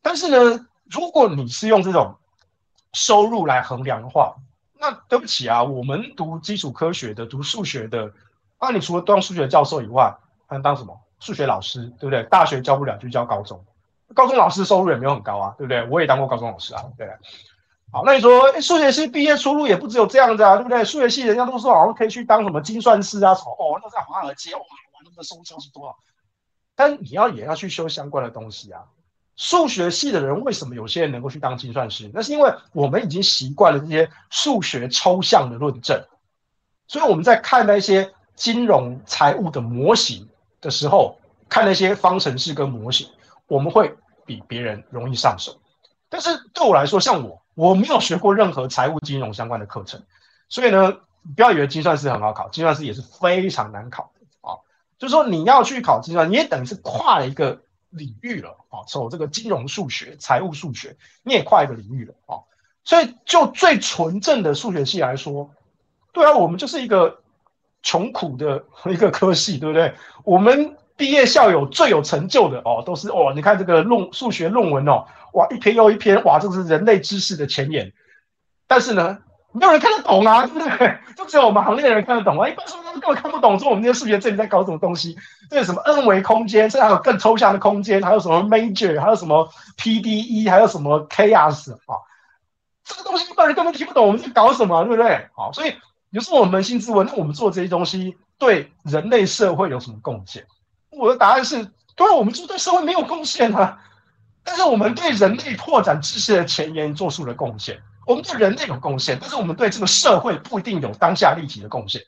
但是呢，如果你是用这种收入来衡量的话，那对不起啊，我们读基础科学的、读数学的，那你除了当数学教授以外，还能当什么数学老师，对不对？大学教不了就教高中，高中老师收入也没有很高啊，对不对？我也当过高中老师啊，对不对？好，那你说数学系毕业出路也不只有这样子啊，对不对？数学系人家都说好像可以去当什么精算师啊，什么哦，那在华尔街哇，哇，那个收入是多少？但你要也要去修相关的东西啊。数学系的人为什么有些人能够去当精算师？那是因为我们已经习惯了这些数学抽象的论证，所以我们在看那些金融财务的模型。的时候看那些方程式跟模型，我们会比别人容易上手。但是对我来说，像我，我没有学过任何财务金融相关的课程，所以呢，不要以为精算师很好考，精算师也是非常难考的啊。就是说你要去考精算，你也等于是跨了一个领域了啊。走这个金融数学、财务数学，你也跨一个领域了啊。所以就最纯正的数学系来说，对啊，我们就是一个。穷苦的 一个科系，对不对？我们毕业校友最有成就的哦，都是哦，你看这个论数学论文哦，哇，一篇又一篇，哇，这是人类知识的前沿。但是呢，没有人看得懂啊，对不对？就只有我们行内的人看得懂啊，一般说他们根本看不懂，说我们这些数学这里在搞什么东西？这是什么 n 维空间？这还有更抽象的空间，还有什么 major，还有什么 PDE，还有什么 chaos 啊？这个东西一般人根本听不懂，我们在搞什么，对不对？好，所以有时候我们扪心自问，那我们做这些东西对人类社会有什么贡献？我的答案是，当然我们就对社会没有贡献啊，但是我们对人类拓展知识的前沿做出了贡献。我们对人类有贡献，但是我们对这个社会不一定有当下立体的贡献。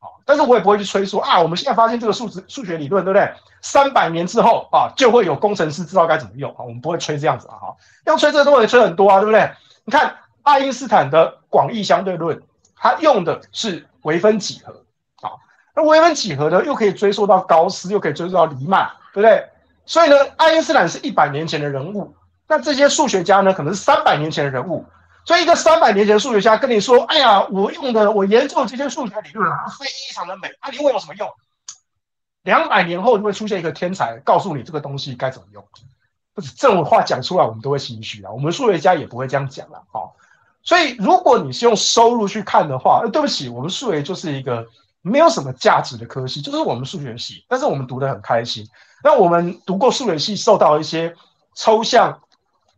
好，但是我也不会去吹说啊，我们现在发现这个数字数学理论，对不对？三百年之后啊，就会有工程师知道该怎么用啊。我们不会吹这样子啊，哈，要吹这个都会吹很多啊，对不对？你看。爱因斯坦的广义相对论，他用的是微分几何，啊，那微分几何呢，又可以追溯到高斯，又可以追溯到黎曼，对不对？所以呢，爱因斯坦是一百年前的人物，那这些数学家呢，可能是三百年前的人物。所以一个三百年前的数学家跟你说：“哎呀，我用的，我研究的这些数学理论啊，非常的美。啊，你问有什么用？两百年后就会出现一个天才，告诉你这个东西该怎么用。不是这种话讲出来，我们都会心虚啊。我们数学家也不会这样讲了，好。”所以，如果你是用收入去看的话，呃，对不起，我们数学就是一个没有什么价值的科系，就是我们数学系，但是我们读得很开心。那我们读过数学系，受到一些抽象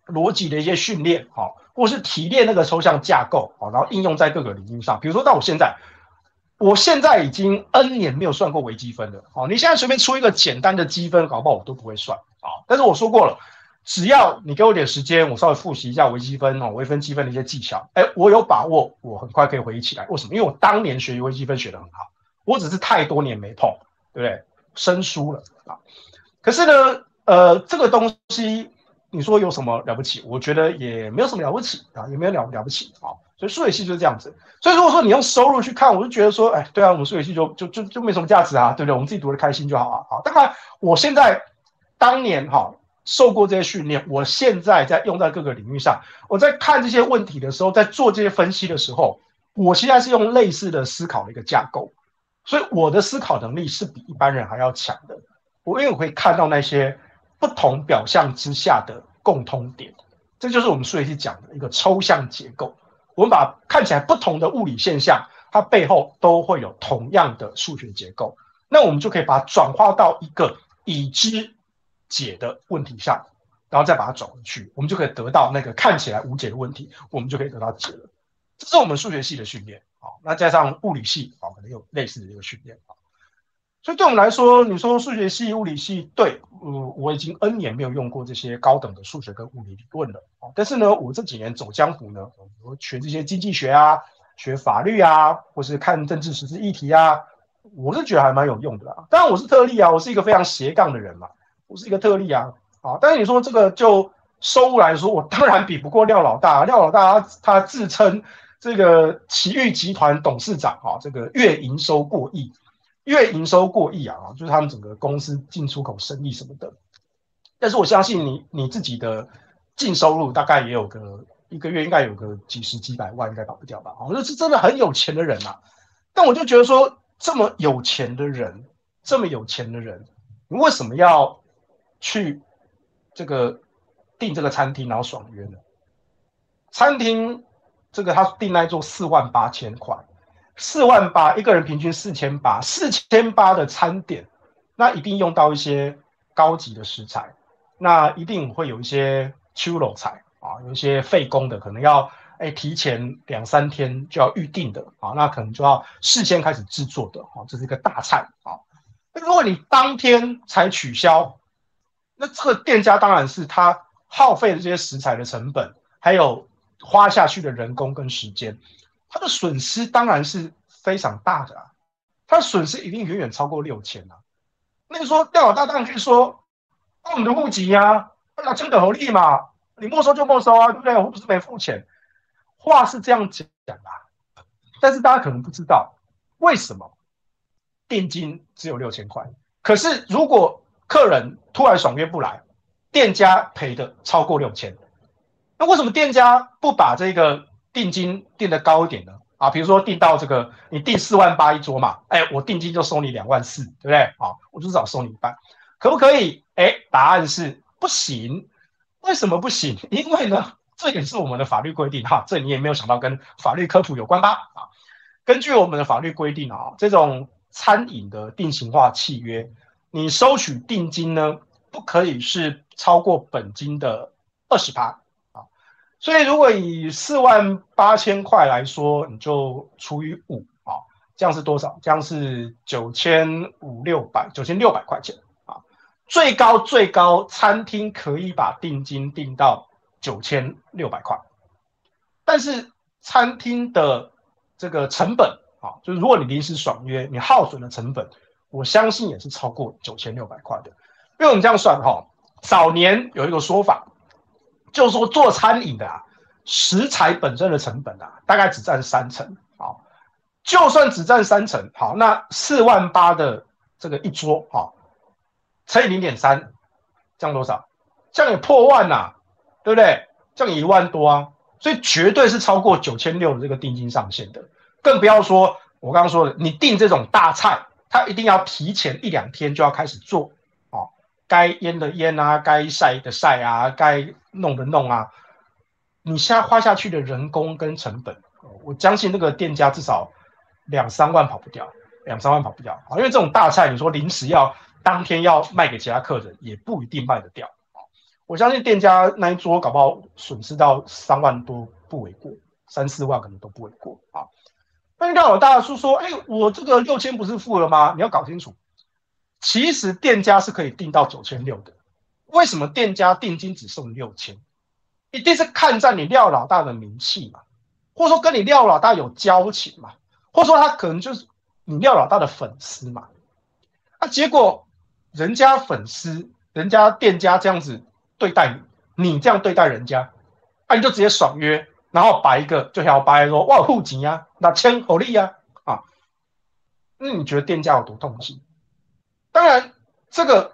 逻辑的一些训练，好，或是提炼那个抽象架构，好，然后应用在各个领域上。比如说，到我现在，我现在已经 N 年没有算过微积分了，好，你现在随便出一个简单的积分，搞不好我都不会算，啊，但是我说过了。只要你给我点时间，我稍微复习一下微积分哦，微分积分的一些技巧，哎，我有把握，我很快可以回忆起来。为什么？因为我当年学微积分学得很好，我只是太多年没碰，对不对？生疏了啊。可是呢，呃，这个东西你说有什么了不起？我觉得也没有什么了不起啊，也没有了了不起啊。所以数学系就是这样子。所以如果说你用收入去看，我就觉得说，哎，对啊，我们数学系就就就就没什么价值啊，对不对？我们自己读得开心就好啊。好，当然我现在当年哈。受过这些训练，我现在在用在各个领域上。我在看这些问题的时候，在做这些分析的时候，我现在是用类似的思考的一个架构，所以我的思考能力是比一般人还要强的。我因为会看到那些不同表象之下的共通点，这就是我们数学系讲的一个抽象结构。我们把看起来不同的物理现象，它背后都会有同样的数学结构，那我们就可以把它转化到一个已知。解的问题上，然后再把它转回去，我们就可以得到那个看起来无解的问题，我们就可以得到解了。这是我们数学系的训练啊。那加上物理系啊，可能有类似的一个训练啊。所以对我们来说，你说数学系、物理系，对，呃，我已经 N 年没有用过这些高等的数学跟物理理论了。但是呢，我这几年走江湖呢，我学这些经济学啊，学法律啊，或是看政治时事议题啊，我是觉得还蛮有用的啊。当然我是特例啊，我是一个非常斜杠的人嘛。我是一个特例啊，啊，但是你说这个就收入来说，我当然比不过廖老大。廖老大他，他自称这个奇遇集团董事长啊，这个月营收过亿，月营收过亿啊，就是他们整个公司进出口生意什么的。但是我相信你你自己的净收入大概也有个一个月应该有个几十几百万，应该跑不掉吧？啊，这是真的很有钱的人啊。但我就觉得说，这么有钱的人，这么有钱的人，你为什么要？去这个订这个餐厅，然后爽约呢。餐厅这个他订那一桌四万八千块，四万八一个人平均四千八，四千八的餐点，那一定用到一些高级的食材，那一定会有一些手路菜啊，有一些费工的，可能要哎提前两三天就要预定的啊，那可能就要事先开始制作的啊，这是一个大菜啊。那如果你当天才取消，那这个店家当然是他耗费的这些食材的成本，还有花下去的人工跟时间，他的损失当然是非常大的啊，他的损失一定远远超过六千啊。那个说廖老大当然可以说，那我们的户籍呀，那真的合理嘛？你没收就没收啊，对不对？我不是没付钱，话是这样讲啊，但是大家可能不知道为什么定金只有六千块，可是如果客人突然爽约不来，店家赔的超过六千，那为什么店家不把这个定金定得高一点的？啊，比如说定到这个，你定四万八一桌嘛，哎，我定金就收你两万四，对不对？啊，我就少收你一半，可不可以？哎，答案是不行，为什么不行？因为呢，这也是我们的法律规定哈。这你也没有想到跟法律科普有关吧？啊，根据我们的法律规定啊，这种餐饮的定型化契约，你收取定金呢，不可以是超过本金的二十趴。所以如果以四万八千块来说，你就除以五啊，这样是多少？这样是九千五六百九千六百块钱啊。最高最高，餐厅可以把定金定到九千六百块，但是餐厅的这个成本啊，就是如果你临时爽约，你耗损的成本，我相信也是超过九千六百块的。因为我们这样算哈，早年有一个说法，就是说做餐饮的啊，食材本身的成本啊，大概只占三成。好，就算只占三成，好，那四万八的这个一桌，好。乘以零点三，降多少？降也破万呐、啊，对不对？降一万多啊，所以绝对是超过九千六的这个定金上限的。更不要说我刚刚说的，你订这种大菜，它一定要提前一两天就要开始做，该腌的腌啊，该晒的晒啊，该弄的弄啊。你现在花下去的人工跟成本，我相信那个店家至少两三万跑不掉，两三万跑不掉啊，因为这种大菜，你说临时要。当天要卖给其他客人，也不一定卖得掉。我相信店家那一桌搞不好损失到三万多不为过，三四万可能都不为过啊。那你看我大叔说：“哎，我这个六千不是付了吗？”你要搞清楚，其实店家是可以定到九千六的。为什么店家定金只送六千？一定是看在你廖老大的名气嘛，或者说跟你廖老大有交情嘛，或者说他可能就是你廖老大的粉丝嘛。啊，结果。人家粉丝，人家店家这样子对待你，你这样对待人家，啊，你就直接爽约，然后摆一个就小白说哇户籍呀，那签口利呀，啊，那你觉得店家有多痛心？当然，这个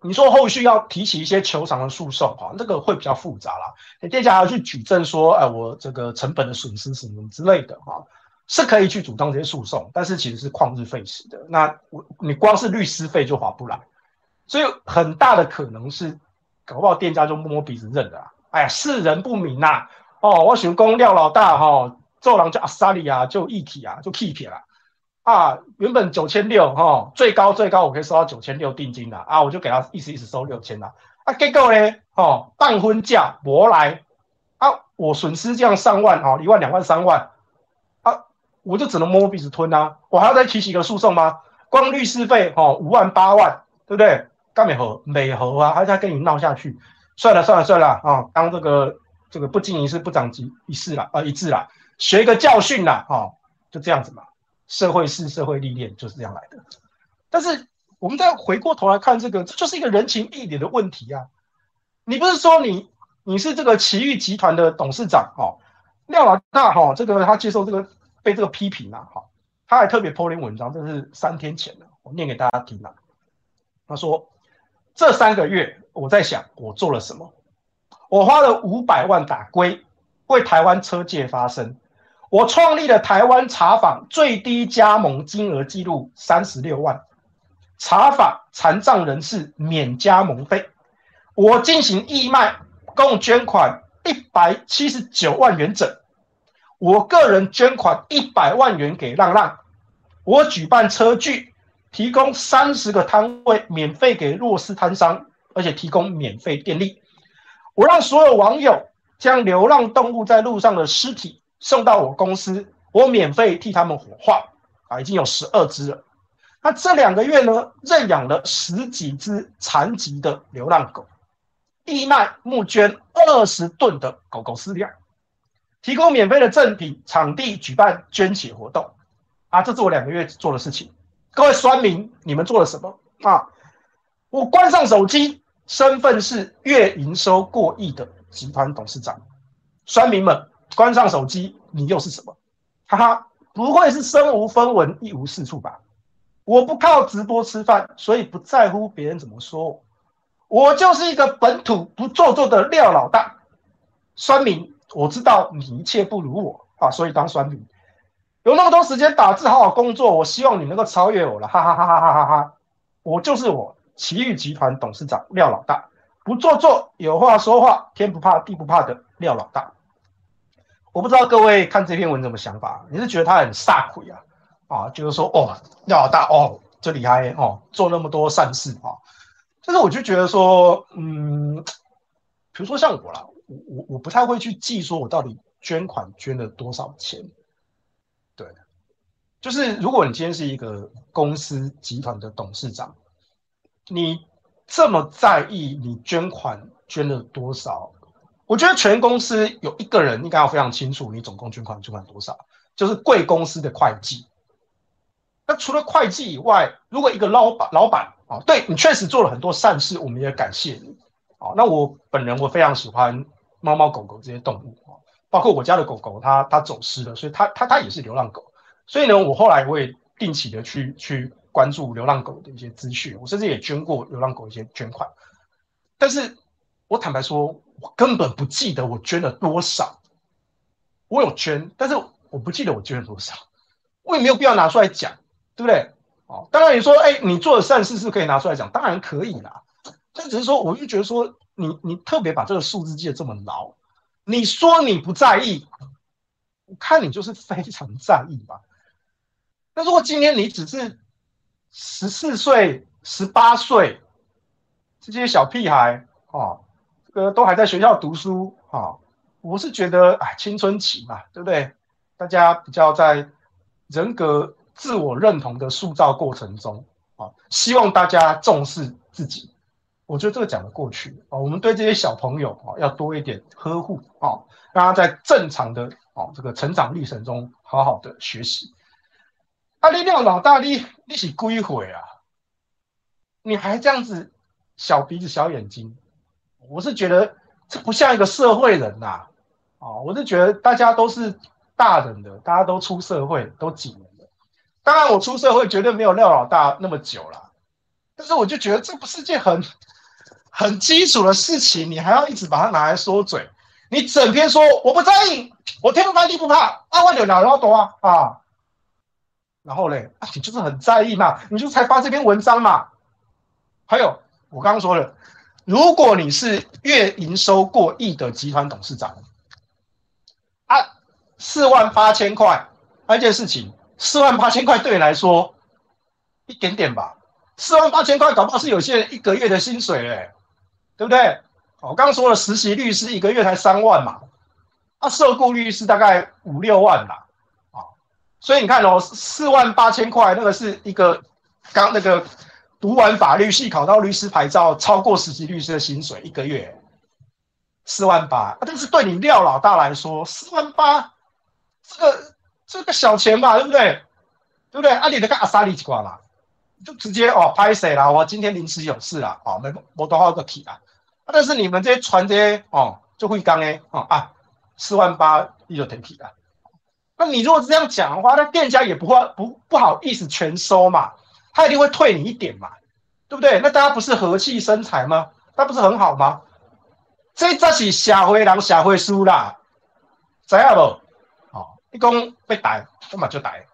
你说后续要提起一些球场的诉讼哈，那个会比较复杂啦，你店家还要去举证说，哎，我这个成本的损失什么之类的哈。是可以去主张这些诉讼，但是其实是旷日费时的。那我你光是律师费就划不来，所以很大的可能是搞不好店家就摸摸鼻子认了。哎呀，世人不明呐、啊！哦，我想讲廖老大哈、哦，做人就阿萨里啊，就义体啊，就 keep 了啊。啊原本九千六哈，最高最高我可以收到九千六定金的啊，我就给他意思意思收六千了啊。结果呢，哦，办婚假没来啊，我损失这样上万哦，一万两万三万啊。我就只能摸摸鼻子吞啊！我还要再提起一个诉讼吗？光律师费哦，五万八万，对不对？干美和美和啊，还在跟你闹下去？算了算了算了啊！当这个这个不经一事不长一事了啊，一致了，学一个教训了啊！就这样子嘛，社会是社会历练就是这样来的。但是我们再回过头来看这个，这就是一个人情义理的问题啊！你不是说你你是这个奇遇集团的董事长哦，廖老大哈，这个他接受这个。被这个批评啊，好，他还特别 po 了文章，这是三天前的，我念给大家听啊。他说：“这三个月我在想，我做了什么？我花了五百万打龟，为台湾车界发声。我创立了台湾茶坊最低加盟金额记录三十六万，茶坊残障人士免加盟费。我进行义卖，共捐款一百七十九万元整。”我个人捐款一百万元给浪浪，我举办车聚，提供三十个摊位免费给弱势摊商，而且提供免费电力。我让所有网友将流浪动物在路上的尸体送到我公司，我免费替他们火化。啊，已经有十二只了。那这两个月呢，认养了十几只残疾的流浪狗，义卖募捐二十吨的狗狗饲料。提供免费的赠品，场地举办捐血活动，啊，这是我两个月做的事情。各位酸民，你们做了什么啊？我关上手机，身份是月营收过亿的集团董事长。酸民们，关上手机，你又是什么？哈哈，不会是身无分文、一无是处吧？我不靠直播吃饭，所以不在乎别人怎么说。我就是一个本土不做作的廖老大。酸民。我知道你一切不如我啊，所以当酸民有那么多时间打字好好工作，我希望你能够超越我了，哈哈哈哈哈哈哈！我就是我奇遇集团董事长廖老大，不做作，有话说话，天不怕地不怕的廖老大。我不知道各位看这篇文怎么想法？你是觉得他很煞鬼啊？啊，就是说哦，廖老大哦，这厉害哦，做那么多善事啊。但是我就觉得说，嗯，比如说像我啦，我我我不太会去记说我到底捐款捐了多少钱。对，就是如果你今天是一个公司集团的董事长，你这么在意你捐款捐了多少？我觉得全公司有一个人应该要非常清楚，你总共捐款捐款多少，就是贵公司的会计。那除了会计以外，如果一个老板老板啊，对你确实做了很多善事，我们也感谢你。啊，那我本人我非常喜欢猫猫狗狗这些动物啊，包括我家的狗狗，它它走失了，所以它它它也是流浪狗。所以呢，我后来我也定期的去去关注流浪狗的一些资讯，我甚至也捐过流浪狗一些捐款。但是我坦白说，我根本不记得我捐了多少。我有捐，但是我不记得我捐了多少，我也没有必要拿出来讲。对不对？哦，当然你说，哎，你做的善事是可以拿出来讲，当然可以啦。但只是说，我就觉得说，你你特别把这个数字记得这么牢，你说你不在意，我看你就是非常在意吧。那如果今天你只是十四岁、十八岁这些小屁孩啊，这个都还在学校读书啊，我是觉得，哎，青春期嘛，对不对？大家比较在人格。自我认同的塑造过程中，啊，希望大家重视自己。我觉得这个讲得过去啊。我们对这些小朋友啊，要多一点呵护啊，让他在正常的啊这个成长历程中好好的学习。啊，你廖老大，你你是几岁啊？你还这样子小鼻子小眼睛，我是觉得这不像一个社会人呐。啊，我是觉得大家都是大人的，大家都出社会都几年了。当然，我出社会绝对没有廖老大那么久了，但是我就觉得这不是件很很基础的事情，你还要一直把它拿来说嘴，你整篇说我不在意，我天不怕地不怕，啊，我就两条多啊啊，然后嘞，你就是很在意嘛，你就才发这篇文章嘛。还有我刚刚说了，如果你是月营收过亿的集团董事长，啊，四万八千块，那件事情。四万八千块对你来说一点点吧，四万八千块搞不好是有些人一个月的薪水嘞，对不对？我刚说了，实习律师一个月才三万嘛，啊，受雇律师大概五六万吧，啊，所以你看哦，四万八千块那个是一个刚那个读完法律系考到律师牌照超过实习律师的薪水一个月，四万八，但是对你廖老大来说，四万八这个。这个小钱嘛，对不对？对不对？啊，你得看阿萨利几块嘛，就直接哦拍谁啦？我今天临时有事啦，哦，没没多少个题啊。但是你们这些传这些哦，就会讲哎，哦啊，四万八你就停题了。那你如果是这样讲的话，那店家也不会不不好意思全收嘛，他一定会退你一点嘛，对不对？那大家不是和气生财吗？那不是很好吗？这这是社会人社会输啦，知道不？哦一公被逮，干嘛就逮？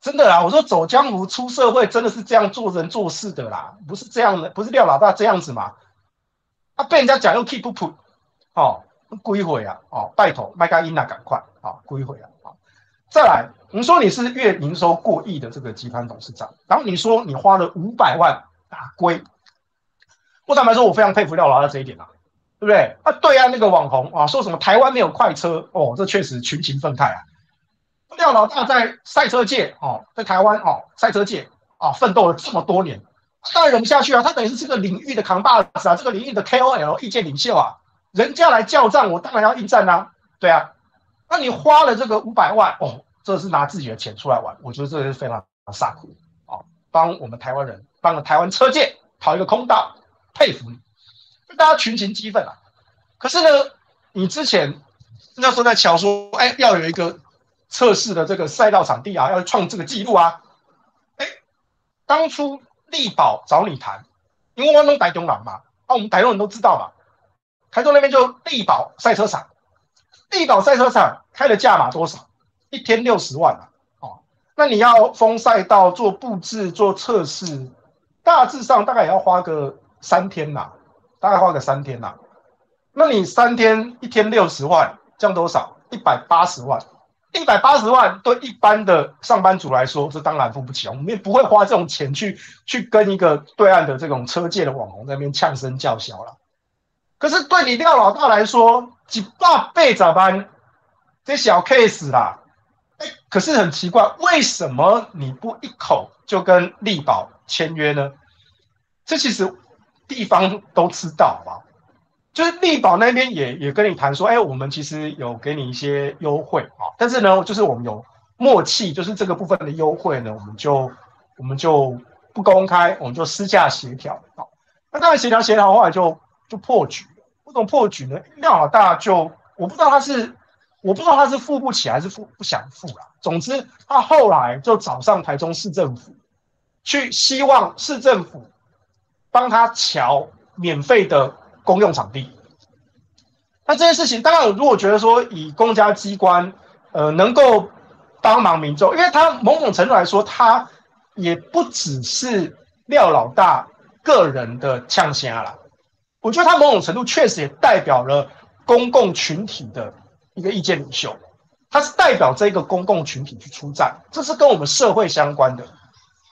真的啦，我说走江湖出社会，真的是这样做人做事的啦，不是这样的，不是廖老大这样子嘛？啊，被人家讲又 keep 不 put，哦，归回啊，哦，拜托麦加因娜赶快啊，归回，啊，再来，你说你是月营收过亿的这个集团董事长，然后你说你花了五百万打龟，我坦白说，我非常佩服廖老大这一点啊，对不对？啊，对啊，那个网红啊，说什么台湾没有快车，哦，这确实群情愤慨啊。廖老大在赛车界哦，在台湾哦，赛车界啊奋斗了这么多年，当然忍不下去啊！他等于是这个领域的扛把子啊，这个领域的 KOL 意见领袖啊，人家来叫战，我当然要应战啊！对啊，那你花了这个五百万哦，这是拿自己的钱出来玩，我觉得这是非常煞苦啊！帮我们台湾人，帮了台湾车界讨一个公道，佩服你，大家群情激愤啊！可是呢，你之前那时候在乔说，哎，要有一个。测试的这个赛道场地啊，要创这个记录啊！哎，当初力宝找你谈，因为我们台中人嘛，啊，我们台中人都知道嘛，台中那边就力宝赛车场，力宝赛车场开的价码多少？一天六十万啊！哦，那你要封赛道、做布置、做测试，大致上大概也要花个三天呐，大概花个三天呐、那你三天一天六十万，这样多少？一百八十万。一百八十万对一般的上班族来说，这当然付不起啊。我们也不会花这种钱去去跟一个对岸的这种车界的网红在那边呛声叫嚣了。可是对你廖老大来说，几百倍咋办？这小 case 啦。哎，可是很奇怪，为什么你不一口就跟力宝签约呢？这其实地方都知道吧？就是力宝那边也也跟你谈说，哎，我们其实有给你一些优惠啊，但是呢，就是我们有默契，就是这个部分的优惠呢，我们就我们就不公开，我们就私下协调啊。那当然协调协调，后来就破局了。为什么破局呢？廖老大就我不知道他是我不知道他是付不起还是付不想付了。总之，他后来就找上台中市政府，去希望市政府帮他乔免费的。公用场地，那这件事情当然，如果觉得说以公家机关，呃，能够帮忙民众，因为他某种程度来说，他也不只是廖老大个人的呛声啦。我觉得他某种程度确实也代表了公共群体的一个意见领袖，他是代表这个公共群体去出战，这是跟我们社会相关的。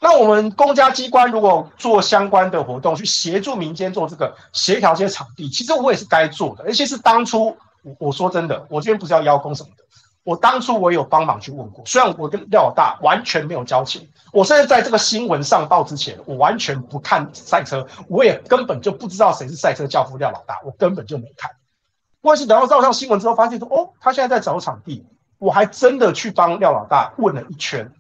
那我们公家机关如果做相关的活动，去协助民间做这个协调这些场地，其实我也是该做的。而且是当初我我说真的，我这边不是要邀功什么的，我当初我有帮忙去问过。虽然我跟廖老大完全没有交情，我甚至在这个新闻上报之前，我完全不看赛车，我也根本就不知道谁是赛车教父廖老大，我根本就没看。关是等到照上新闻之后，发现说哦，他现在在找场地，我还真的去帮廖老大问了一圈。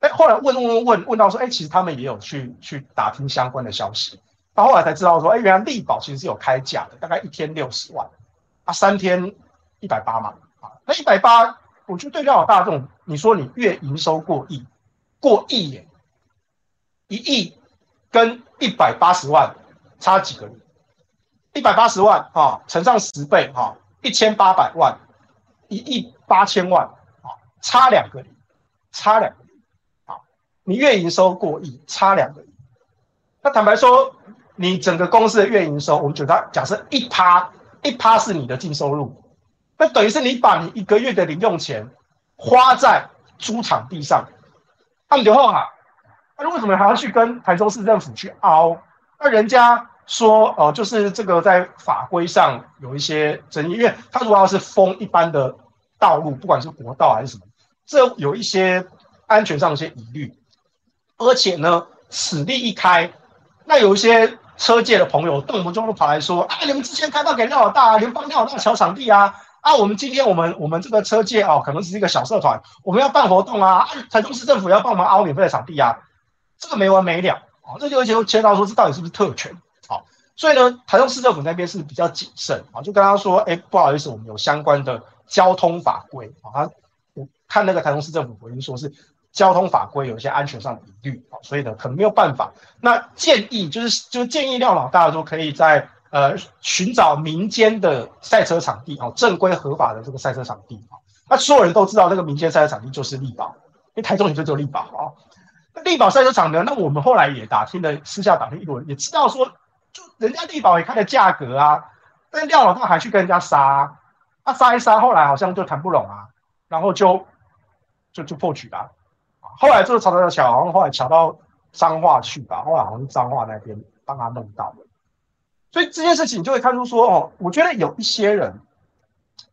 哎，后来问问问问到说，哎，其实他们也有去去打听相关的消息，到后来才知道说，哎，原来力宝其实是有开价的，大概一天六十万，啊，三天一百八嘛，那一百八，我觉得对廖大众，你说你月营收过亿，过亿耶，一亿跟一百八十万差几个亿？一百八十万啊，乘上十倍哈，一千八百万，一亿八千万啊，差两个亿，差两个亿啊。你月营收过亿，差两个亿。那坦白说，你整个公司的月营收，我们觉得假设一趴，一趴是你的净收入，那等于是你把你一个月的零用钱花在租场地上。那么以后啊，那为什么还要去跟台中市政府去凹？那人家说哦、呃，就是这个在法规上有一些争议，因为它主要是封一般的道路，不管是国道还是什么，这有一些安全上的一些疑虑。而且呢，此例一开，那有一些车界的朋友动不动就跑来说：“啊，你们之前开发给廖老大，你们帮廖老大乔场地啊！啊，我们今天我们我们这个车界哦，可能是一个小社团，我们要办活动啊，台中市政府要帮忙凹免费的场地啊，这个没完没了啊！这就而且又牵到说，这到底是不是特权？好、啊，所以呢，台中市政府那边是比较谨慎啊，就跟他说：哎，不好意思，我们有相关的交通法规啊。他我看那个台中市政府回应说是。交通法规有一些安全上的疑虑啊，所以呢，可能没有办法。那建议就是，就是建议廖老大说，可以在呃寻找民间的赛车场地啊，正规合法的这个赛车场地啊。那所有人都知道，这个民间赛车场地就是力宝，因为台中也就只有力宝啊。那力宝赛车场呢，那我们后来也打听了，私下打听一轮，也知道说，就人家力宝也开了价格啊，但廖老大还去跟人家杀，啊杀一杀，后来好像就谈不拢啊，然后就就就破局了。后来就是吵吵吵，好像后来吵到彰化去吧，后来好像是彰化那边帮他弄到的。所以这件事情就会看出说，哦，我觉得有一些人，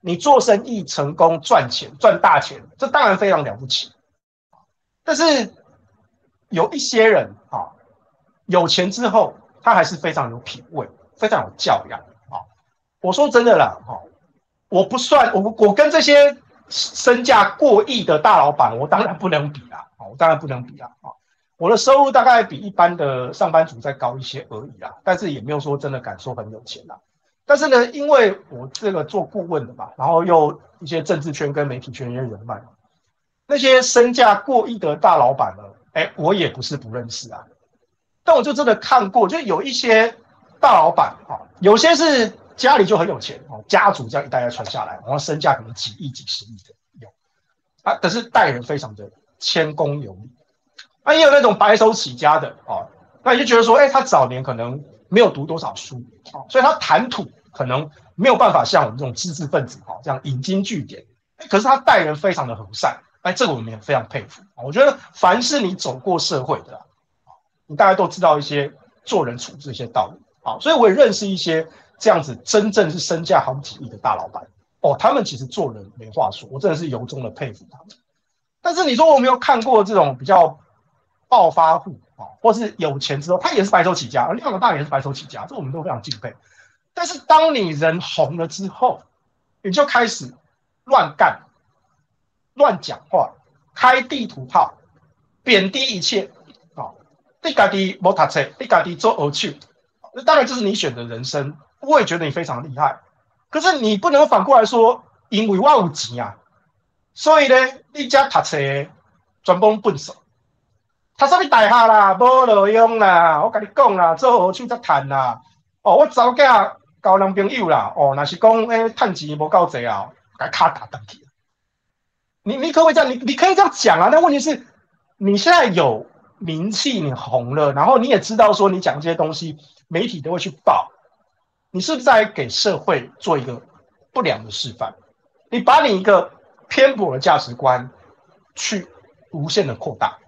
你做生意成功赚钱赚大钱，这当然非常了不起。但是有一些人啊，有钱之后他还是非常有品味，非常有教养啊。我说真的啦，哈，我不算我我跟这些身价过亿的大老板，我当然不能比啦。我当然不能比啊！啊，我的收入大概比一般的上班族再高一些而已啦，但是也没有说真的敢说很有钱啦。但是呢，因为我这个做顾问的嘛，然后又一些政治圈跟媒体圈一些人脉，那些身价过亿的大老板呢，哎，我也不是不认识啊。但我就真的看过，就有一些大老板啊，有些是家里就很有钱哦，家族这样一代代传下来，然后身价可能几亿、几十亿的有啊，可是待人非常的。谦恭有礼，那也有那种白手起家的哦，那你就觉得说，哎，他早年可能没有读多少书啊，所以他谈吐可能没有办法像我们这种知识分子哈这样引经据典，可是他待人非常的和善，哎，这个我们也非常佩服。我觉得凡是你走过社会的，你大家都知道一些做人处事一些道理啊，所以我也认识一些这样子真正是身价好几亿的大老板哦，他们其实做人没话说，我真的是由衷的佩服他们。但是你说我没有看过这种比较暴发户啊，或是有钱之后，他也是白手起家，而廖老大也是白手起家，这我们都非常敬佩。但是当你人红了之后，你就开始乱干、乱讲话、开地图炮、贬低一切啊！你家己没读书，你家己做恶趣，那当然这是你选的人生，我也觉得你非常厉害。可是你不能反过来说，因为我有钱啊。所以呢，你家读册全部笨手，他说你大学啦，无路用啦。我跟你讲啦，做好手才赚啦。哦，我早嫁交男朋友啦。哦，若是讲诶，赚钱无够济啊，把卡打断去。你你可不可以这样？你你可以这样讲啊。但问题是，你现在有名气，你红了，然后你也知道说你讲这些东西，媒体都会去报。你是不是在给社会做一个不良的示范？你把你一个。偏颇的价值观，去无限的扩大。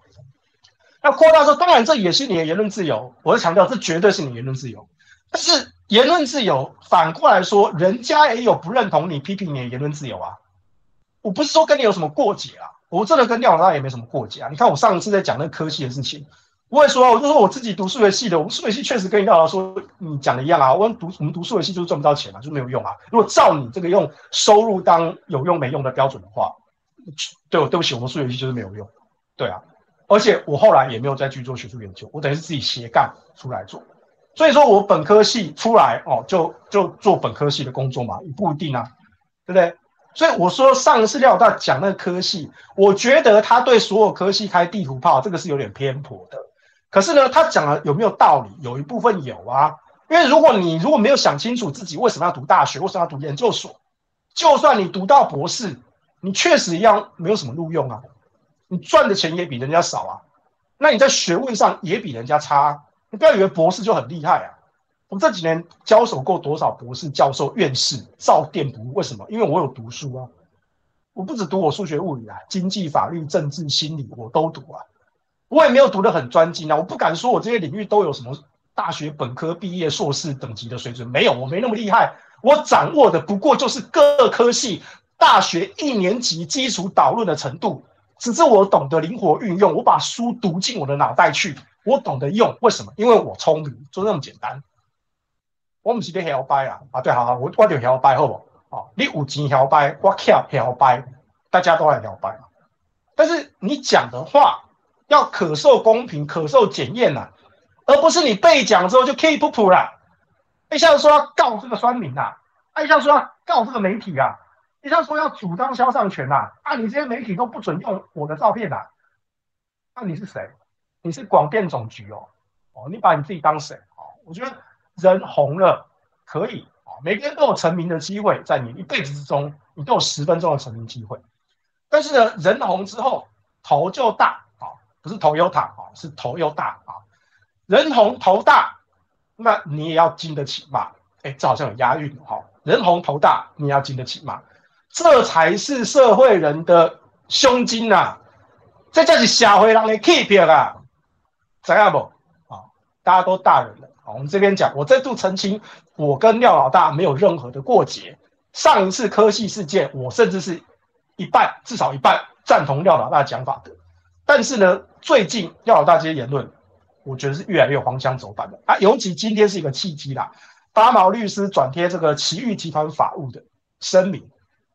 那扩大说，当然这也是你的言论自由。我是强调，这绝对是你言论自由。但是言论自由反过来说，人家也有不认同你、批评你的言论自由啊。我不是说跟你有什么过节啊，我真的跟廖老大也没什么过节啊。你看我上一次在讲那个科系的事情，我也说，我就说我自己读数学系的，我们数学系确实跟廖老大说你讲的一样啊。我们读我们读数学系就是赚不到钱啊，就没有用啊。如果照你这个用收入当有用没用的标准的话，对对不起，我们数学系就是没有用。对啊，而且我后来也没有再去做学术研究，我等于是自己斜杠出来做。所以说我本科系出来哦，就就做本科系的工作嘛，也不一定啊，对不对？所以我说上一次廖大讲那个科系，我觉得他对所有科系开地图炮，这个是有点偏颇的。可是呢，他讲了有没有道理？有一部分有啊，因为如果你如果没有想清楚自己为什么要读大学，为什么要读研究所，就算你读到博士，你确实一样没有什么录用啊，你赚的钱也比人家少啊，那你在学问上也比人家差。你不要以为博士就很厉害啊，我这几年交手过多少博士、教授、院士，照电不误。为什么？因为我有读书啊，我不止读我数学、物理啊，经济、法律、政治、心理我都读啊。我也没有读得很专精啊，我不敢说我这些领域都有什么大学本科毕业、硕士等级的水准，没有，我没那么厉害。我掌握的不过就是各科系大学一年级基础导论的程度，只是我懂得灵活运用，我把书读进我的脑袋去，我懂得用。为什么？因为我聪明，就那么简单。我不是在摇摆啊啊！对，好好，我我就摇摆，好不好？你有钱摇摆，我巧摇摆，大家都来摇摆。但是你讲的话。要可受公平、可受检验呐，而不是你被讲之后就 keep 不普了。一下子说要告这个酸民呐，一下子说要告这个媒体啊，一下子说要主张肖像权呐，啊，你这些媒体都不准用我的照片呐，那你是谁？你是广电总局哦，哦，你把你自己当谁？哦，我觉得人红了可以哦，每个人都有成名的机会，在你一辈子之中，你都有十分钟的成名机会。但是呢，人红之后头就大。哦不是头又大啊，是头又大啊。人红头大，那你也要经得起骂。哎，这好像有押韵哈。人红头大，你也要经得起骂，这才是社会人的胸襟呐。这就是社会人的气魄啊，知道不？啊，大家都大人了。我们这边讲，我再度澄清，我跟廖老大没有任何的过节。上一次科系事件，我甚至是一半，至少一半赞同廖老大讲法的。但是呢，最近廖老大这些言论，我觉得是越来越荒腔走板了啊！尤其今天是一个契机啦，八毛律师转贴这个奇遇集团法务的声明，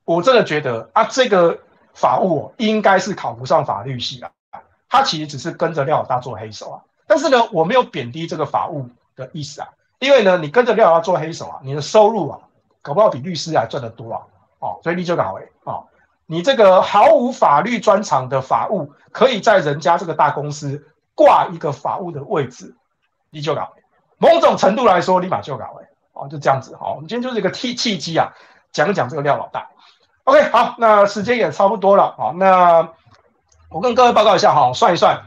我真的觉得啊，这个法务应该是考不上法律系啊，他其实只是跟着廖老大做黑手啊。但是呢，我没有贬低这个法务的意思啊，因为呢，你跟着廖老大做黑手啊，你的收入啊，搞不好比律师还赚得多啊！哦，所以你就搞哎啊。哦你这个毫无法律专长的法务，可以在人家这个大公司挂一个法务的位置，你就搞。某种程度来说，立马就搞哎，哦，就这样子。好，我们今天就是一个契契机啊，讲讲这个廖老大。OK，好，那时间也差不多了。好，那我跟各位报告一下哈，算一算，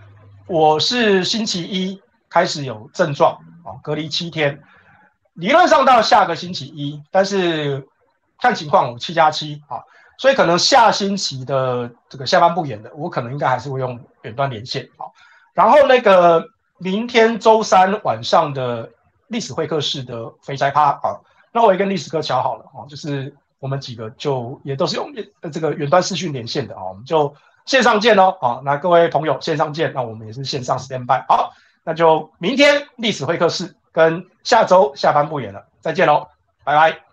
我是星期一开始有症状啊，隔离七天，理论上到下个星期一，但是看情况，我七加七啊，所以可能下星期的这个下半部演的，我可能应该还是会用远端连线啊。然后那个明天周三晚上的历史会客室的肥宅趴啊，那我也跟历史哥乔好了啊，就是我们几个就也都是用这个远端视讯连线的啊，我们就线上见喽啊。那各位朋友线上见，那我们也是线上 stand by 好，那就明天历史会客室。跟下周下班不远了，再见喽，拜拜。